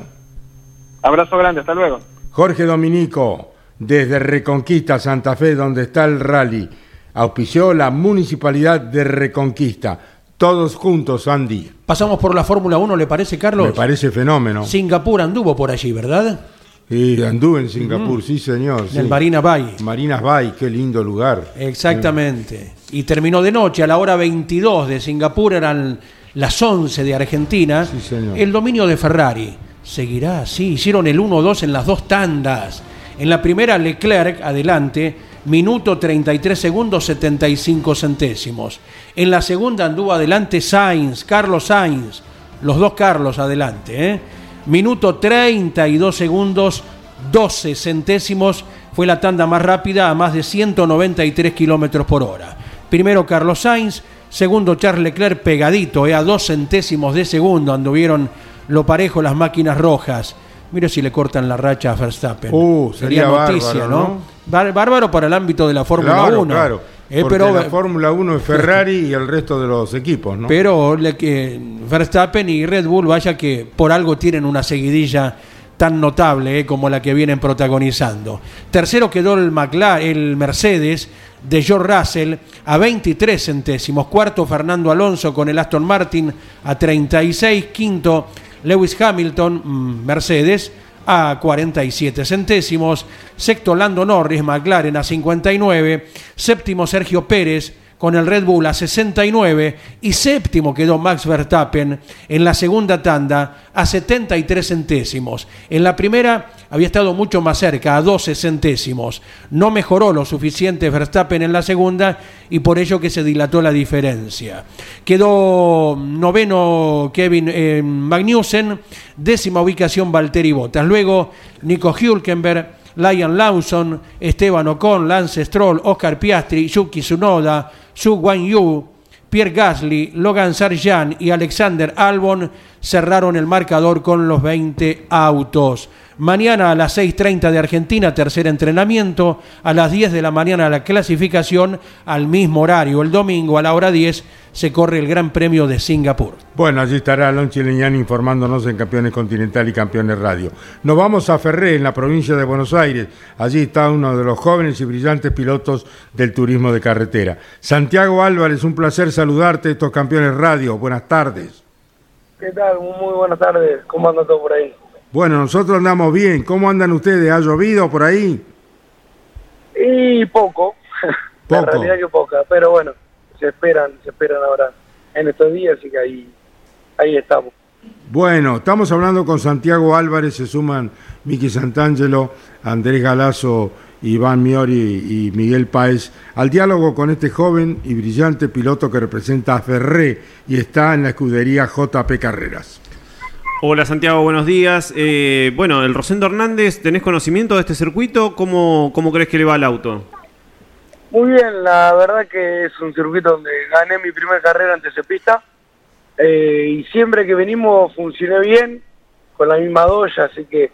[SPEAKER 10] Abrazo grande, hasta luego.
[SPEAKER 1] Jorge Dominico, desde Reconquista, Santa Fe, donde está el rally, auspició la Municipalidad de Reconquista. Todos juntos, Andy.
[SPEAKER 6] Pasamos por la Fórmula 1, ¿le parece, Carlos?
[SPEAKER 1] Me parece fenómeno.
[SPEAKER 6] Singapur anduvo por allí, ¿verdad?
[SPEAKER 1] Sí, anduve en Singapur, sí, señor.
[SPEAKER 6] En el Marina Bay.
[SPEAKER 1] Marina Bay, qué lindo lugar.
[SPEAKER 6] Exactamente. Y terminó de noche, a la hora 22 de Singapur, eran las 11 de Argentina.
[SPEAKER 1] Sí, señor.
[SPEAKER 6] El dominio de Ferrari. Seguirá así. Hicieron el 1-2 en las dos tandas. En la primera, Leclerc, adelante minuto 33 segundos 75 centésimos. En la segunda anduvo adelante Sainz, Carlos Sainz, los dos Carlos adelante. ¿eh? Minuto 32 segundos 12 centésimos fue la tanda más rápida a más de 193 kilómetros por hora. Primero Carlos Sainz, segundo Charles Leclerc pegadito, ¿eh? a dos centésimos de segundo anduvieron lo parejo las máquinas rojas. Mire si le cortan la racha a Verstappen.
[SPEAKER 1] Uh, sería, noticia, ¿no?
[SPEAKER 6] Bárbaro para el ámbito de la Fórmula 1.
[SPEAKER 1] Claro, eh, pero, la Fórmula 1 es Ferrari y el resto de los equipos, ¿no?
[SPEAKER 6] Pero que Verstappen y Red Bull, vaya que por algo tienen una seguidilla tan notable eh, como la que vienen protagonizando. Tercero quedó el, McLaren, el Mercedes de George Russell a 23 centésimos. Cuarto Fernando Alonso con el Aston Martin a 36. Quinto Lewis Hamilton, mm, Mercedes, a 47 centésimos, sexto Lando Norris, McLaren a 59, séptimo Sergio Pérez, con el Red Bull a 69 y séptimo quedó Max Verstappen en la segunda tanda a 73 centésimos. En la primera había estado mucho más cerca, a 12 centésimos. No mejoró lo suficiente Verstappen en la segunda y por ello que se dilató la diferencia. Quedó noveno Kevin eh, Magnussen, décima ubicación Valtteri Bottas. Luego Nico Hülkenberg, Lion Lawson, Esteban Ocon, Lance Stroll, Oscar Piastri, Yuki Tsunoda, Su Guan Yu, Pierre Gasly, Logan Sargent y Alexander Albon cerraron el marcador con los 20 autos. Mañana a las 6.30 de Argentina, tercer entrenamiento. A las 10 de la mañana la clasificación, al mismo horario. El domingo a la hora 10 se corre el Gran Premio de Singapur.
[SPEAKER 1] Bueno, allí estará Alon Chileñán informándonos en Campeones Continental y Campeones Radio. Nos vamos a Ferré, en la provincia de Buenos Aires. Allí está uno de los jóvenes y brillantes pilotos del turismo de carretera. Santiago Álvarez, un placer saludarte, estos Campeones Radio. Buenas tardes.
[SPEAKER 12] ¿Qué tal? Muy buenas tardes. ¿Cómo andan todos por ahí?
[SPEAKER 1] Bueno, nosotros andamos bien. ¿Cómo andan ustedes? ¿Ha llovido por ahí?
[SPEAKER 12] Y poco, la
[SPEAKER 1] Poco.
[SPEAKER 12] realidad que poca, pero bueno, se esperan, se esperan ahora en estos días, así que ahí, ahí estamos.
[SPEAKER 1] Bueno, estamos hablando con Santiago Álvarez, se suman Miki Santangelo, Andrés Galazo, Iván Miori y Miguel Páez al diálogo con este joven y brillante piloto que representa a Ferré y está en la escudería JP Carreras.
[SPEAKER 13] Hola Santiago, buenos días. Eh, bueno, el Rosendo Hernández, ¿tenés conocimiento de este circuito? ¿Cómo, ¿Cómo crees que le va al auto?
[SPEAKER 12] Muy bien, la verdad que es un circuito donde gané mi primera carrera ante Cepista eh, y siempre que venimos funcioné bien con la misma doya, así que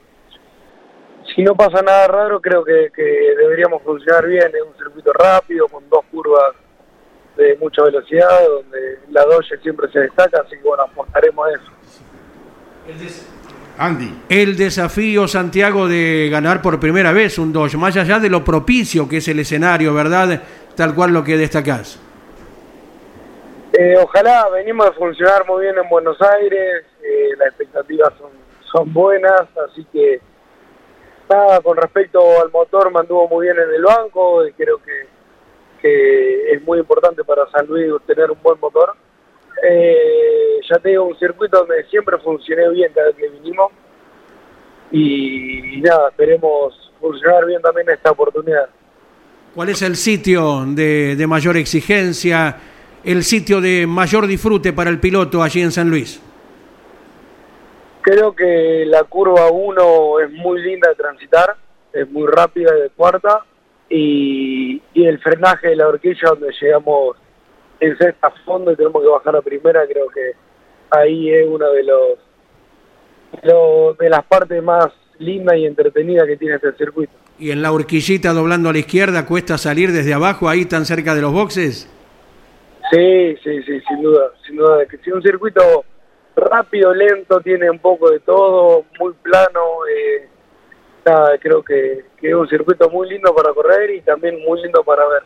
[SPEAKER 12] si no pasa nada raro creo que, que deberíamos funcionar bien. Es un circuito rápido con dos curvas de mucha velocidad donde la doya siempre se destaca, así que bueno, apostaremos a eso.
[SPEAKER 1] Andy.
[SPEAKER 6] El desafío, Santiago, de ganar por primera vez un Dodge, más allá de lo propicio que es el escenario, ¿verdad? Tal cual lo que destacás.
[SPEAKER 12] Eh, ojalá venimos a funcionar muy bien en Buenos Aires, eh, las expectativas son, son buenas, así que nada, con respecto al motor mantuvo muy bien en el banco, y creo que, que es muy importante para San Luis tener un buen motor. Eh, ya tengo un circuito donde siempre funcioné bien cada vez que vinimos y, y nada, esperemos funcionar bien también esta oportunidad.
[SPEAKER 6] ¿Cuál es el sitio de, de mayor exigencia, el sitio de mayor disfrute para el piloto allí en San Luis?
[SPEAKER 12] Creo que la curva 1 es muy linda de transitar, es muy rápida de cuarta y, y el frenaje de la horquilla donde llegamos en a fondo y tenemos que bajar a primera, creo que ahí es una de los, de las partes más lindas y entretenidas que tiene este circuito.
[SPEAKER 6] Y en la horquillita doblando a la izquierda cuesta salir desde abajo, ahí tan cerca de los boxes.
[SPEAKER 12] Sí, sí, sí, sin duda, sin duda. de Que si un circuito rápido, lento, tiene un poco de todo, muy plano, eh, nada, creo que, que es un circuito muy lindo para correr y también muy lindo para ver.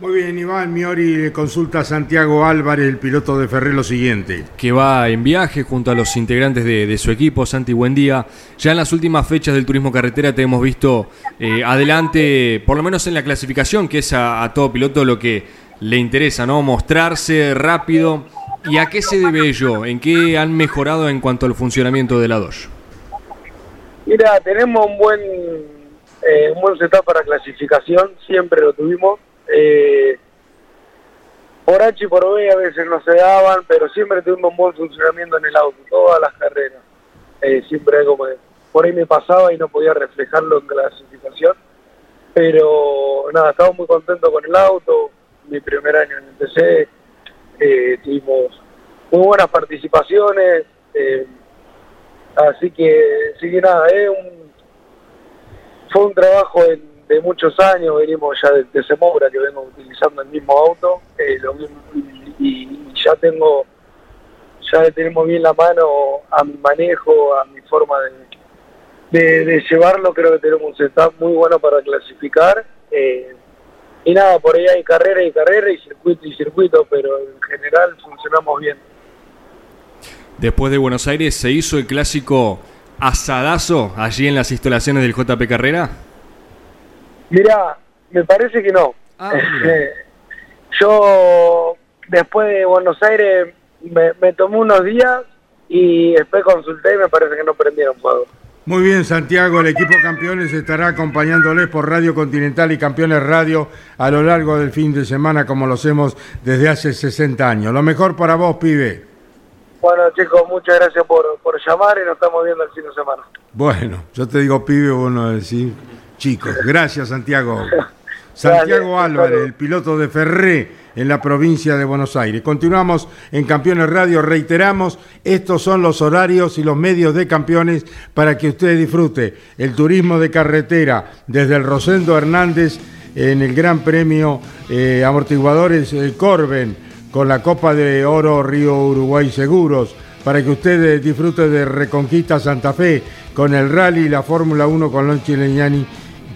[SPEAKER 1] Muy bien, Iván Miori le consulta a Santiago Álvarez, el piloto de Ferré, lo siguiente.
[SPEAKER 14] que va en viaje junto a los integrantes de, de su equipo, Santi, buen día. Ya en las últimas fechas del turismo carretera te hemos visto eh, adelante, por lo menos en la clasificación, que es a, a todo piloto lo que le interesa, ¿no? Mostrarse rápido. ¿Y a qué se debe ello? ¿En qué han mejorado en cuanto al funcionamiento de la Dodge?
[SPEAKER 12] Mira, tenemos un buen, eh, un buen setup para clasificación, siempre lo tuvimos. Eh, por H y por B a veces no se daban, pero siempre tuvimos un buen funcionamiento en el auto, todas las carreras. Eh, siempre algo me- por ahí me pasaba y no podía reflejarlo en clasificación. Pero nada, estamos muy contentos con el auto. Mi primer año en el TC, eh, tuvimos muy buenas participaciones. Así que, así que nada, fue un trabajo en- de muchos años, venimos ya de, de Semobra que vengo utilizando el mismo auto, eh, y, ya tengo, ya tenemos bien la mano a mi manejo, a mi forma de, de, de llevarlo, creo que tenemos un setup muy bueno para clasificar. eh, y nada, por ahí hay carrera y carrera y circuito y circuito, pero en general funcionamos bien.
[SPEAKER 14] Después de Buenos Aires, ¿se hizo el clásico asadazo allí en las instalaciones del JP Carrera?
[SPEAKER 12] Mirá, me parece que no.
[SPEAKER 14] Ah,
[SPEAKER 12] Eh, Yo, después de Buenos Aires, me, me tomé unos días y después consulté y me parece que no prendieron fuego.
[SPEAKER 1] Muy bien, Santiago, el equipo campeones estará acompañándoles por Radio Continental y Campeones Radio a lo largo del fin de semana, como lo hacemos desde hace 60 años. Lo mejor para vos, pibe.
[SPEAKER 12] Bueno, chicos, muchas gracias por, por llamar y nos estamos viendo el fin de semana.
[SPEAKER 1] Bueno, yo te digo pibe, vos no decís chicos. Gracias, Santiago. Santiago Álvarez, el piloto de Ferré en la provincia de Buenos Aires. Continuamos en Campeones Radio, reiteramos, estos son los horarios y los medios de campeones para que usted disfrute el turismo de carretera desde el Rosendo Hernández en el Gran Premio eh, Amortiguadores Corben con la Copa de Oro Río Uruguay Seguros para que usted eh, disfrute de Reconquista Santa Fe con el rally y la Fórmula 1 con Lonchi Leñani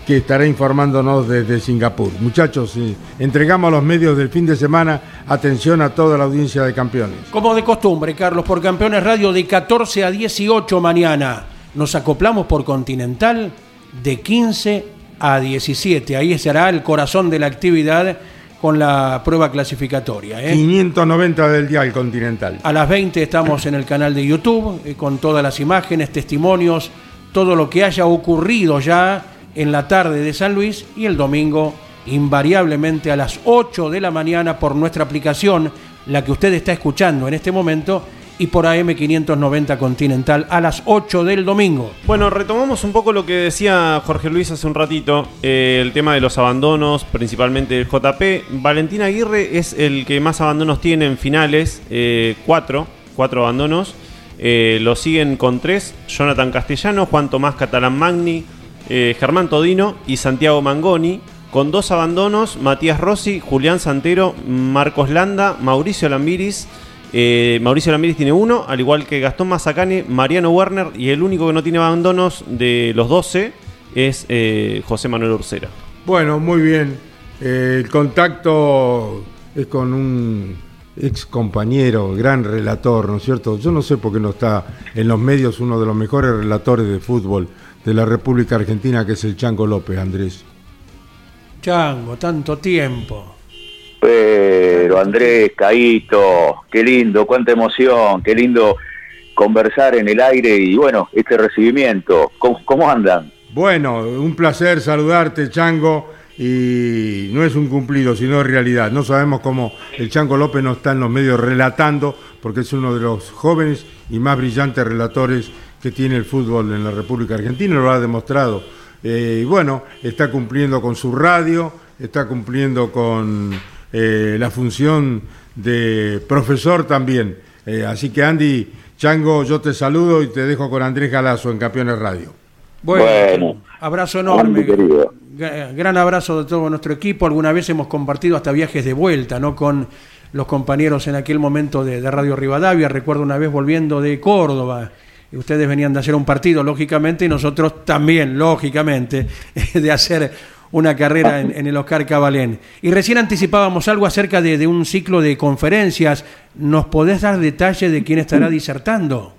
[SPEAKER 1] que estará informándonos desde Singapur. Muchachos, eh, entregamos a los medios del fin de semana atención a toda la audiencia de campeones.
[SPEAKER 6] Como de costumbre, Carlos, por Campeones Radio de 14 a 18 mañana. Nos acoplamos por Continental de 15 a a 17. Ahí será el corazón de la actividad con la prueba clasificatoria. ¿eh?
[SPEAKER 1] 590 del Dial Continental.
[SPEAKER 6] A las 20 estamos en el canal de YouTube eh, con todas las imágenes, testimonios, todo lo que haya ocurrido ya en la tarde de San Luis y el domingo invariablemente a las 8 de la mañana por nuestra aplicación, la que usted está escuchando en este momento, y por AM590 Continental a las 8 del domingo.
[SPEAKER 13] Bueno, retomamos un poco lo que decía Jorge Luis hace un ratito, eh, el tema de los abandonos, principalmente el JP. Valentín Aguirre es el que más abandonos tiene en finales, eh, cuatro, cuatro abandonos. Eh, lo siguen con tres, Jonathan Castellano, Juan Tomás Catalán Magni, eh, Germán Todino y Santiago Mangoni. Con dos abandonos, Matías Rossi, Julián Santero, Marcos Landa, Mauricio Lambiris. Eh, Mauricio Lambiris tiene uno, al igual que Gastón Mazacane, Mariano Werner y el único que no tiene abandonos de los 12 es eh, José Manuel Ursera.
[SPEAKER 1] Bueno, muy bien. Eh, el contacto es con un ex compañero, gran relator, ¿no es cierto? Yo no sé por qué no está en los medios uno de los mejores relatores de fútbol de la República Argentina, que es el Chango López, Andrés.
[SPEAKER 6] Chango, tanto tiempo.
[SPEAKER 15] Pero Andrés, Caíto, qué lindo, cuánta emoción, qué lindo conversar en el aire y bueno, este recibimiento. ¿Cómo, cómo andan?
[SPEAKER 1] Bueno, un placer saludarte, Chango. Y no es un cumplido, sino realidad. No sabemos cómo el Chango López no está en los medios relatando, porque es uno de los jóvenes y más brillantes relatores que tiene el fútbol en la República Argentina, lo ha demostrado. Eh, y bueno, está cumpliendo con su radio, está cumpliendo con eh, la función de profesor también. Eh, así que Andy, Chango, yo te saludo y te dejo con Andrés Galazo en Campeones Radio.
[SPEAKER 6] Bueno,
[SPEAKER 15] Bueno.
[SPEAKER 6] abrazo enorme.
[SPEAKER 15] Andy, querido.
[SPEAKER 6] Gra- Gran abrazo de todo nuestro equipo. Alguna vez hemos compartido hasta viajes de vuelta, ¿no? Con los compañeros en aquel momento de, de Radio Rivadavia. Recuerdo una vez volviendo de Córdoba. Ustedes venían de hacer un partido, lógicamente, y nosotros también, lógicamente, de hacer una carrera en, en el Oscar Cabalén. Y recién anticipábamos algo acerca de, de un ciclo de conferencias. ¿Nos podés dar detalle de quién estará disertando?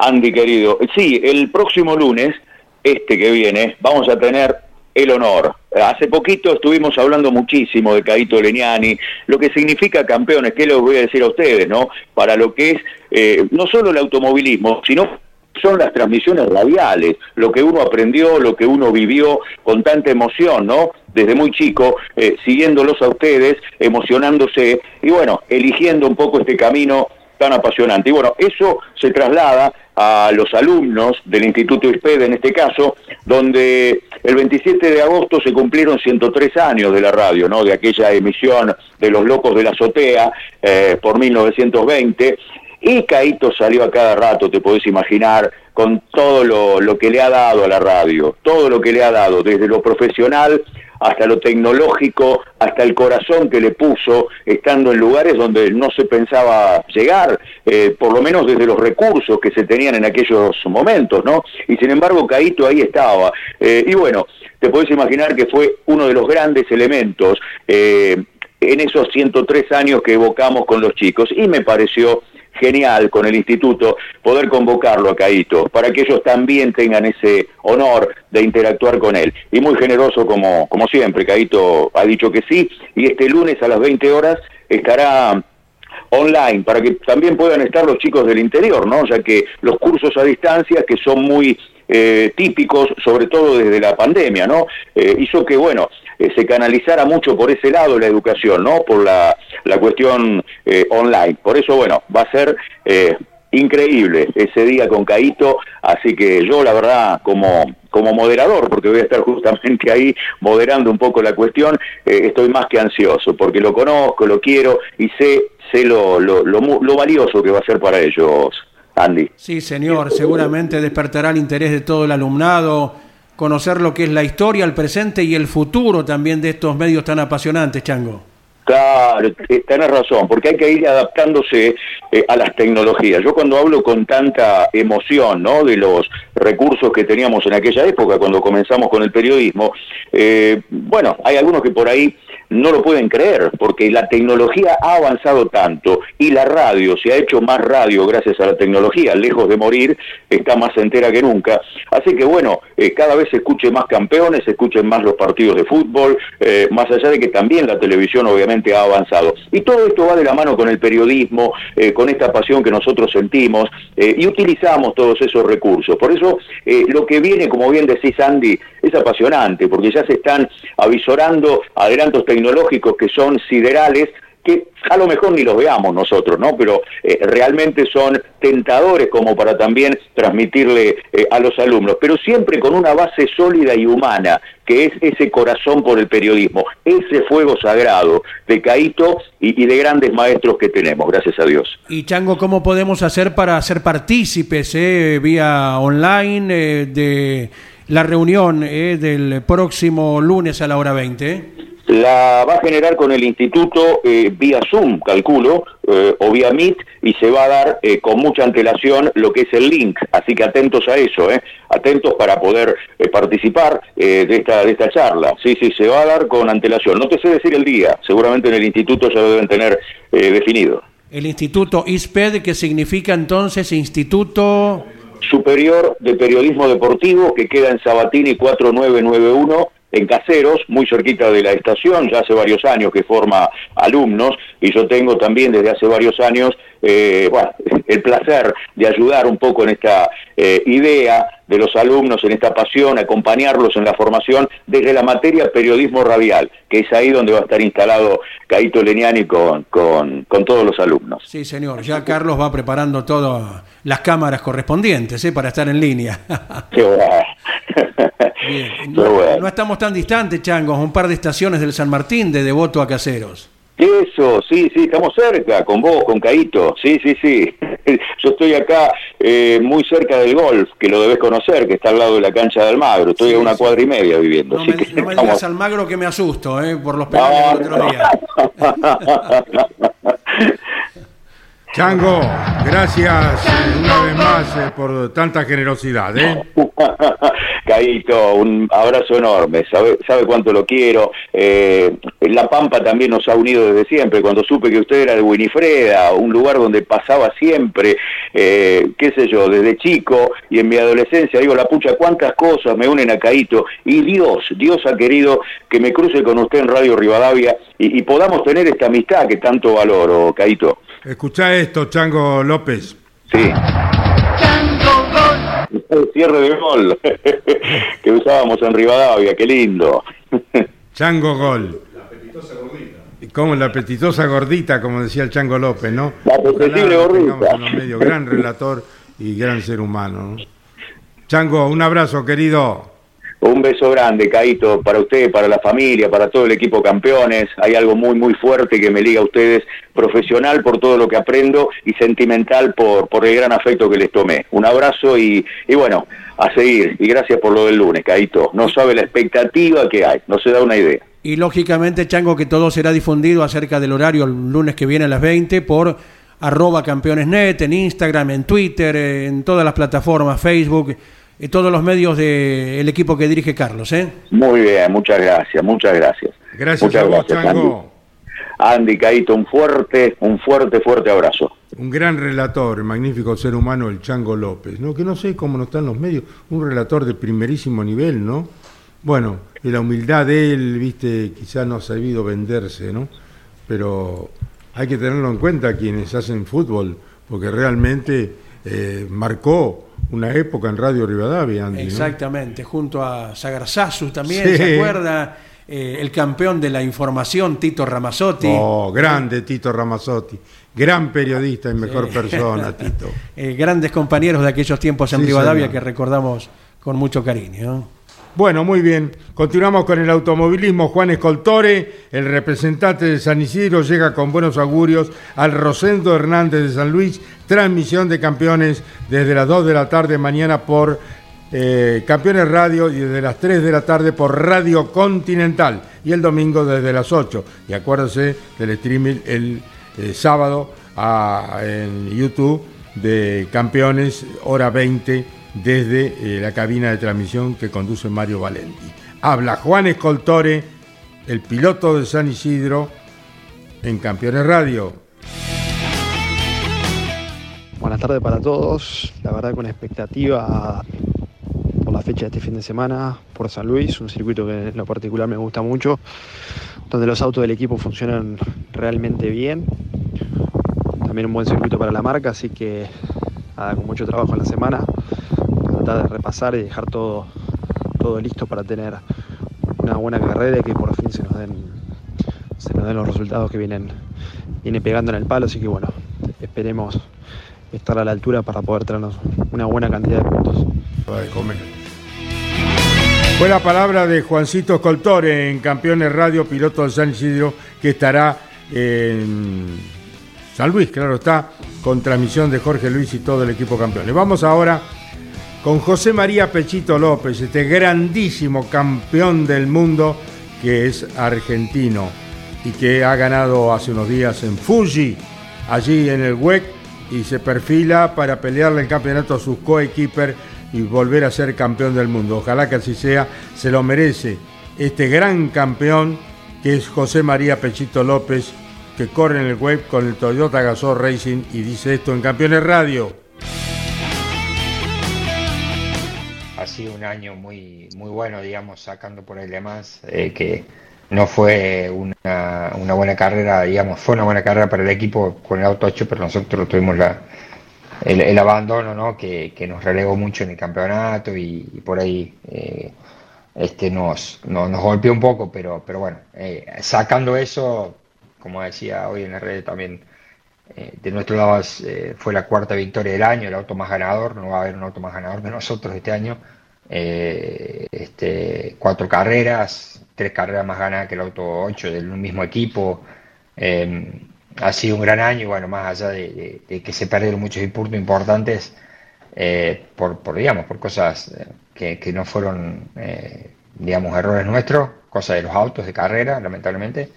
[SPEAKER 15] Andy, querido. Sí, el próximo lunes, este que viene, vamos a tener el honor. Hace poquito estuvimos hablando muchísimo de Caito Leniani, lo que significa campeones, ¿qué les voy a decir a ustedes, no? Para lo que es eh, no solo el automovilismo, sino son las transmisiones radiales, lo que uno aprendió, lo que uno vivió con tanta emoción, ¿no? Desde muy chico, eh, siguiéndolos a ustedes, emocionándose y bueno, eligiendo un poco este camino tan apasionante. Y bueno, eso se traslada a los alumnos del Instituto ISPED en este caso, donde el 27 de agosto se cumplieron 103 años de la radio, ¿no? De aquella emisión de Los Locos de la Azotea eh, por 1920. Y Caito salió a cada rato, te podés imaginar, con todo lo, lo que le ha dado a la radio, todo lo que le ha dado, desde lo profesional hasta lo tecnológico, hasta el corazón que le puso, estando en lugares donde no se pensaba llegar, eh, por lo menos desde los recursos que se tenían en aquellos momentos, ¿no? Y sin embargo, Caito ahí estaba. Eh, y bueno, te podés imaginar que fue uno de los grandes elementos eh, en esos 103 años que evocamos con los chicos. Y me pareció genial con el instituto poder convocarlo a Caito para que ellos también tengan ese honor de interactuar con él. Y muy generoso como, como siempre, Caito ha dicho que sí y este lunes a las 20 horas estará online para que también puedan estar los chicos del interior, ¿no? Ya que los cursos a distancia que son muy eh, típicos, sobre todo desde la pandemia, ¿no? Eh, hizo que, bueno, eh, se canalizara mucho por ese lado la educación, ¿no? Por la, la cuestión eh, online. Por eso, bueno, va a ser increíble ese día con Caito, así que yo, la verdad, como como moderador, porque voy a estar justamente ahí moderando un poco la cuestión, eh, estoy más que ansioso, porque lo conozco, lo quiero y sé, sé lo, lo, lo, lo valioso que va a ser para ellos, Andy.
[SPEAKER 6] Sí, señor, seguramente despertará el interés de todo el alumnado, conocer lo que es la historia, el presente y el futuro también de estos medios tan apasionantes, Chango.
[SPEAKER 15] Claro, tenés razón, porque hay que ir adaptándose eh, a las tecnologías. Yo cuando hablo con tanta emoción, ¿no? De los recursos que teníamos en aquella época cuando comenzamos con el periodismo, eh, bueno, hay algunos que por ahí no lo pueden creer, porque la tecnología ha avanzado tanto y la radio se ha hecho más radio gracias a la tecnología, lejos de morir, está más entera que nunca. Así que bueno, eh, cada vez se escuchen más campeones, se escuchen más los partidos de fútbol, eh, más allá de que también la televisión obviamente ha avanzado. Y todo esto va de la mano con el periodismo, eh, con esta pasión que nosotros sentimos y utilizamos todos esos recursos. Por eso lo que viene, como bien decís Andy, es apasionante, porque ya se están avisorando adelantos tecnológicos que son siderales, que a lo mejor ni los veamos nosotros, ¿no? Pero eh, realmente son tentadores como para también transmitirle eh, a los alumnos, pero siempre con una base sólida y humana, que es ese corazón por el periodismo, ese fuego sagrado de Caito y, de grandes maestros que tenemos, gracias a Dios.
[SPEAKER 6] Y Chango, ¿cómo podemos hacer para ser partícipes eh, vía online de la reunión del próximo lunes a la hora 20?
[SPEAKER 15] La va a generar con el instituto eh, vía Zoom, calculo, eh, o vía Meet, y se va a dar eh, con mucha antelación lo que es el link. Así que atentos a eso, atentos para poder participar de, esta, de esta charla. Sí, sí, se va a dar con antelación. No te sé decir el día, seguramente en el instituto ya lo deben tener definido.
[SPEAKER 6] El instituto ISPED, que significa entonces Instituto...
[SPEAKER 15] Superior de Periodismo Deportivo, que queda en Sabatini 4991 en Caseros, muy cerquita de la estación, ya hace varios años que forma alumnos y yo tengo también desde hace varios años eh, bueno, el placer de ayudar un poco en esta eh, idea de los alumnos, en esta pasión, acompañarlos en la formación desde la materia periodismo radial, que es ahí donde va a estar instalado Caito Leniani con, con, todos los alumnos.
[SPEAKER 6] Sí, señor, ya Carlos va preparando todas las cámaras correspondientes ¿eh? para estar en línea. Bueno. No, estamos tan distantes, Changos, un par de estaciones del San Martín de Devoto a Caseros.
[SPEAKER 15] Eso, sí, sí, estamos cerca, con vos, con Caito, sí, sí, sí. Yo estoy acá eh, muy cerca del golf, que lo debes conocer, que está al lado de la cancha de Almagro. Estoy a una cuadra y media viviendo.
[SPEAKER 6] No, me,
[SPEAKER 15] que
[SPEAKER 6] no me, digas Almagro que me asusto, eh, por los penales del otro día.
[SPEAKER 1] Chango, gracias eh, una vez más eh, por tanta generosidad. ¿eh?
[SPEAKER 15] Un abrazo enorme, sabe, sabe cuánto lo quiero. Eh, la Pampa también nos ha unido desde siempre. Cuando supe que usted era de Winifreda, un lugar donde pasaba siempre, qué sé yo, desde chico y en mi adolescencia, digo, la pucha, cuántas cosas me unen a Caíto. Y Dios, Dios ha querido que me cruce con usted en Radio Rivadavia y, podamos tener esta amistad que tanto valoro, Caíto.
[SPEAKER 1] Escucha esto, Chango López.
[SPEAKER 15] Sí. Chango Gol. El cierre de gol que usábamos en Rivadavia, qué lindo.
[SPEAKER 1] Chango Gol. La apetitosa gordita. Como la apetitosa gordita, como decía el Chango López, ¿no?
[SPEAKER 15] La apetecible gordita.
[SPEAKER 1] Medio, gran relator y gran ser humano. Chango, un abrazo, querido.
[SPEAKER 15] Un beso grande, Caito, para usted, para la familia, para todo el equipo campeones. Hay algo muy, muy fuerte que me liga a ustedes, profesional por todo lo que aprendo y sentimental por, por el gran afecto que les tomé. Un abrazo y, y bueno, a seguir. Y gracias por lo del lunes, Caito. No sabe la expectativa que hay, no se da una idea.
[SPEAKER 6] Y lógicamente, Chango, que todo será difundido acerca del horario el lunes que viene a las 20 por arroba campeonesnet, en Instagram, en Twitter, en todas las plataformas, Facebook todos los medios del equipo que dirige Carlos. ¿eh?
[SPEAKER 15] Muy bien, muchas gracias, muchas gracias.
[SPEAKER 1] Gracias muchas a vos, gracias, Chango.
[SPEAKER 15] Andy. Caito, un fuerte, un fuerte, fuerte abrazo.
[SPEAKER 1] Un gran relator, el magnífico ser humano, el Chango López, ¿no? Que no sé cómo no están los medios, un relator de primerísimo nivel, ¿no? Bueno, y la humildad de él, viste, quizá no ha sabido venderse, ¿no? Pero hay que tenerlo en cuenta quienes hacen fútbol, porque realmente eh, marcó una época en Radio Rivadavia, Andy,
[SPEAKER 6] Exactamente, junto a Sagarzazu también, ¿se acuerda? Eh, el campeón de la información, Tito Ramazzotti.
[SPEAKER 1] Oh, grande Tito Ramazzotti. Gran periodista y mejor persona, Tito.
[SPEAKER 6] Eh, grandes compañeros de aquellos tiempos en Rivadavia que recordamos con mucho cariño.
[SPEAKER 1] Bueno, muy bien. Continuamos con el automovilismo. Juan Escoltore, el representante de San Isidro, llega con buenos augurios al Rosendo Hernández de San Luis. Transmisión de campeones desde las 2 de la tarde mañana por eh, Campeones Radio y desde las 3 de la tarde por Radio Continental. Y el domingo desde las 8. Y acuérdense del streaming el eh, sábado en YouTube de Campeones, hora 20 desde eh, la cabina de transmisión que conduce Mario Valenti. Habla Juan Escoltore, el piloto de San Isidro, en Campeones Radio.
[SPEAKER 16] Buenas tardes para todos. La verdad con expectativa por la fecha de este fin de semana por San Luis, un circuito que en lo particular me gusta mucho, donde los autos del equipo funcionan realmente bien. También un buen circuito para la marca, así que nada, con mucho trabajo en la semana, de repasar y dejar todo, todo listo para tener una buena carrera y que por fin se nos den, se nos den los resultados que vienen, viene pegando en el palo, así que bueno, esperemos estar a la altura para poder traernos una buena cantidad de puntos.
[SPEAKER 1] Fue la palabra de Juancito Coltore en Campeones Radio, piloto de San Isidro, que estará en San Luis, claro está, con transmisión de Jorge Luis y todo el equipo campeones. Vamos ahora con José María Pechito López, este grandísimo campeón del mundo que es argentino y que ha ganado hace unos días en Fuji, allí en el WEC, y se perfila para pelearle el campeonato a sus coequiper y volver a ser campeón del mundo. Ojalá que así sea, se lo merece este gran campeón que es José María Pechito López, que corre en el web con el Toyota Gazoo Racing y dice esto en Campeones Radio.
[SPEAKER 17] Ha sido un año muy, muy bueno, digamos, sacando por el demás, eh, que no fue una, una, buena carrera, digamos, fue una buena carrera para el equipo con el auto 8, pero nosotros tuvimos la, el, abandono ¿no? que, nos relegó mucho en el campeonato y, por ahí eh, este nos, nos, golpeó un poco, pero, pero bueno, eh, sacando eso, como decía hoy en la red también, eh, de nuestro lado fue la cuarta victoria del año, el auto más ganador, no va a haber un auto más ganador que nosotros este año. Este, cuatro carreras, tres carreras más ganadas que el auto 8 del mismo equipo ha sido un gran año y bueno, más allá de, que se perdieron muchos puntos importantes eh, por, por, digamos, por cosas eh, que, no fueron, eh, digamos, errores nuestros, cosas de los autos de carrera, lamentablemente.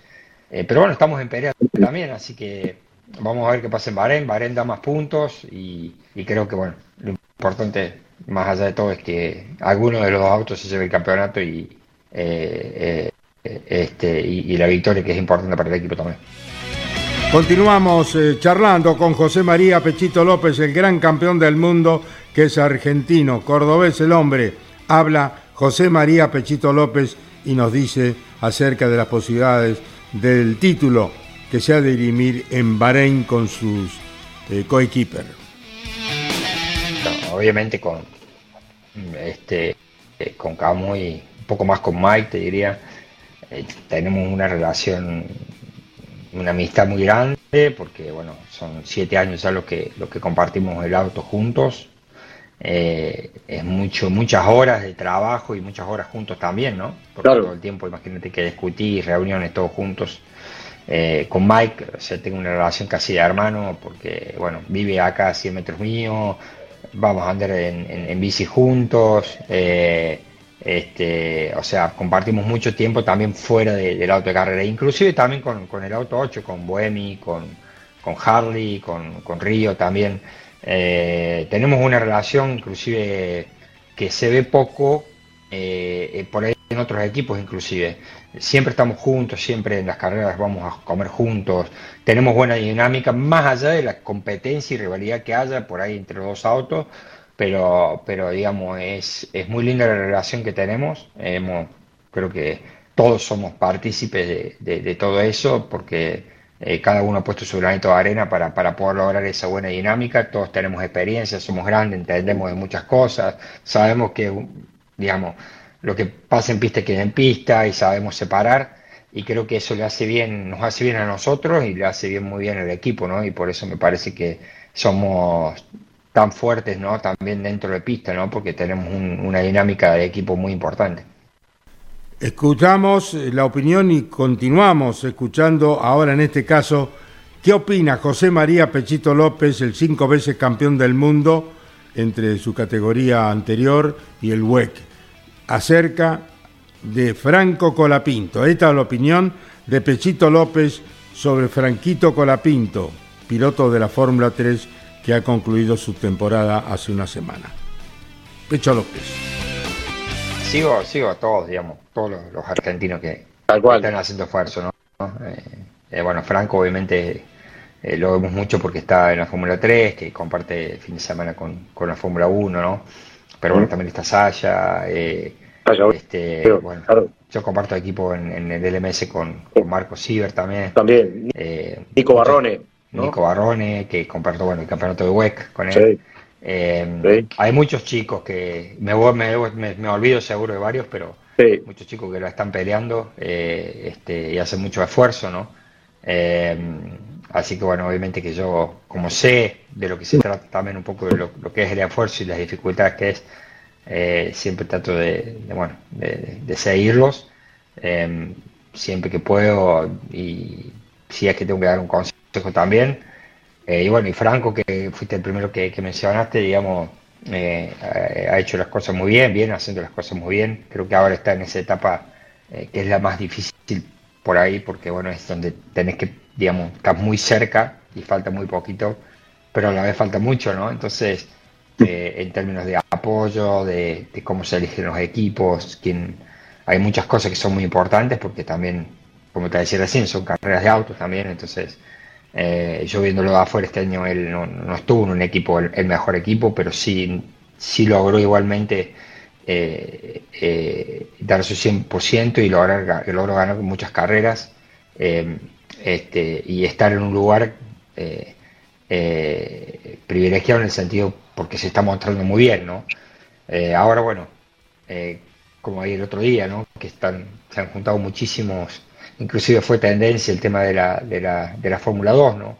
[SPEAKER 17] pero bueno, estamos en pelea también, así que vamos a ver qué pasa en Bahrein. Bahrein da más puntos y, creo que, bueno, lo importante, más allá de todo, es que alguno de los autos se lleve el campeonato y, este, y la victoria, que es importante para el equipo también.
[SPEAKER 1] Continuamos eh, charlando con José María Pechito López, el gran campeón del mundo, que es argentino, cordobés el hombre. Habla José María Pechito López y nos dice acerca de las posibilidades del título que se ha de dirimir en Bahrein con sus eh.
[SPEAKER 17] Obviamente con este eh, con Camu y un poco más con Mike, te diría, tenemos una relación una amistad muy grande, porque bueno, son siete años ya los que, los que compartimos el auto juntos. Eh, es mucho, muchas horas de trabajo y muchas horas juntos también, ¿no? Porque todo el tiempo, imagínate que discutí, reuniones todos juntos. Eh, con Mike, o sea, tengo una relación casi de hermano, porque bueno, vive acá a 100 metros mío, vamos a andar en, bici juntos. Eh, este, o sea, compartimos mucho tiempo también fuera del auto de carrera, inclusive también con, el auto 8, con Boemi, con, con Harley, con, con Río también. Eh, tenemos una relación inclusive que se ve poco eh, por ahí en otros equipos inclusive. Siempre estamos juntos, siempre en las carreras vamos a comer juntos, tenemos buena dinámica, más allá de la competencia y rivalidad que haya por ahí entre los dos autos, pero, pero digamos, es, es muy linda la relación que tenemos. Hemos, creo que todos somos partícipes de, de, todo eso porque eh, cada uno ha puesto su granito de arena para, para poder lograr esa buena dinámica. Todos tenemos experiencia, somos grandes, entendemos de muchas cosas, sabemos que, digamos, lo que pasa en pista queda en pista y sabemos separar y creo que eso le hace bien, nos hace bien a nosotros y le hace bien muy bien al equipo, ¿no? Y por eso me parece que somos tan fuertes, ¿no? También dentro de pista, ¿no? Porque tenemos una dinámica de equipo muy importante.
[SPEAKER 1] Escuchamos la opinión y continuamos escuchando ahora en este caso qué opina José María Pechito López, el cinco veces campeón del mundo entre su categoría anterior y el WEC, acerca de Franco Colapinto. Esta es la opinión de Pechito López sobre Franquito Colapinto, piloto de la Fórmula 3 que ha concluido su temporada hace una semana. Pecho López.
[SPEAKER 17] Sigo, sigo a todos, digamos, todos los, argentinos que, están haciendo esfuerzo, ¿no? Eh, eh, bueno, Franco obviamente eh, lo vemos mucho porque está en la Fórmula 3, que comparte fin de semana con, la Fórmula 1, ¿no? Pero bueno, también está Saya, este, bueno, yo comparto equipo en, el LMS con, Marco Siever también.
[SPEAKER 18] También, Nico Barrone.
[SPEAKER 17] Nico Barrone, que comparto bueno, el campeonato de WEC con él. Hay muchos chicos que, me, me, me, olvido seguro de varios, pero muchos chicos que lo están peleando este, y hacen mucho esfuerzo, ¿no? Eh, así que bueno, obviamente que yo, como sé de lo que se trata también un poco de lo, que es el esfuerzo y las dificultades que es, eh, siempre trato de, bueno, de, seguirlos em, siempre que puedo y si es que tengo que dar un consejo también. Eh, y bueno, y Franco, que fuiste el primero que, mencionaste, digamos, ha hecho las cosas muy bien, viene haciendo las cosas muy bien. Creo que ahora está en esa etapa que es la más difícil por ahí, porque bueno, es donde tenés que, digamos, estás muy cerca y falta muy poquito, pero a la vez falta mucho, ¿no? Entonces, eh, en términos de apoyo, de, cómo se eligen los equipos, quién, hay muchas cosas que son muy importantes, porque también, como te decía recién, son carreras de autos también, entonces, eh, yo viéndolo de afuera este año, él no, estuvo en un equipo, el, mejor equipo, pero sí, sí logró igualmente eh, dar su 100% y lograr, logro ganar muchas carreras este, y estar en un lugar privilegiado en el sentido porque se está mostrando muy bien, ¿no? ahora, bueno, como ahí el otro día, ¿no? Que están, se han juntado muchísimos, inclusive fue tendencia el tema de la, de la, de la Fórmula 2, ¿no?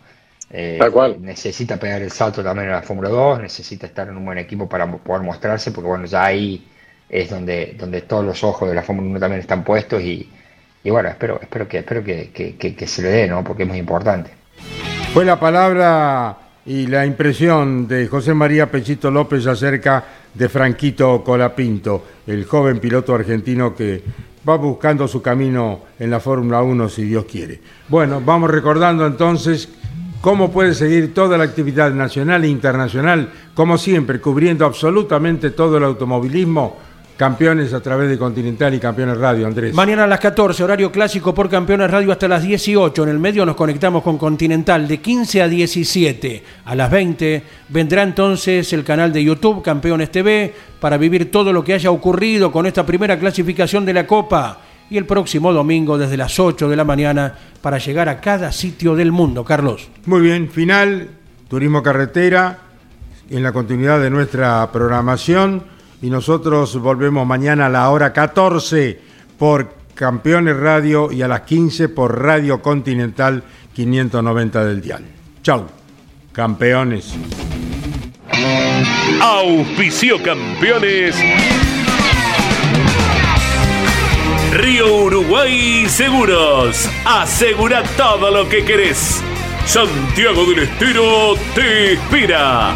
[SPEAKER 17] necesita pegar el salto también en la Fórmula 2, necesita estar en un buen equipo para poder mostrarse, porque bueno, ya ahí es donde, donde todos los ojos de la Fórmula 1 también están puestos y, bueno, espero, espero, que, espero que, se le dé, ¿no? Porque es muy importante.
[SPEAKER 1] Fue la palabra y la impresión de José María Pechito López acerca de Franquito Colapinto, el joven piloto argentino que va buscando su camino en la Fórmula 1 si Dios quiere. Bueno, vamos recordando entonces cómo puede seguir toda la actividad nacional e internacional, como siempre, cubriendo absolutamente todo el automovilismo Campeones a través de Continental y Campeones Radio, Andrés.
[SPEAKER 6] Mañana a las 14, horario clásico por Campeones Radio hasta las 18. En el medio nos conectamos con Continental de 15 a 17. A las 20 vendrá entonces el canal de YouTube Campeones TV para vivir todo lo que haya ocurrido con esta primera clasificación de la Copa. Y el próximo domingo desde las 8 de la mañana para llegar a cada sitio del mundo, Carlos.
[SPEAKER 1] Muy bien, final, Turismo Carretera, en la continuidad de nuestra programación y nosotros volvemos mañana a la hora 14 por Campeones Radio y a las 15 por Radio Continental 590 del Dial. Chau, campeones.
[SPEAKER 19] Auspicio Campeones. Río Uruguay Seguros. Asegura todo lo que querés. Santiago del Estero te inspira.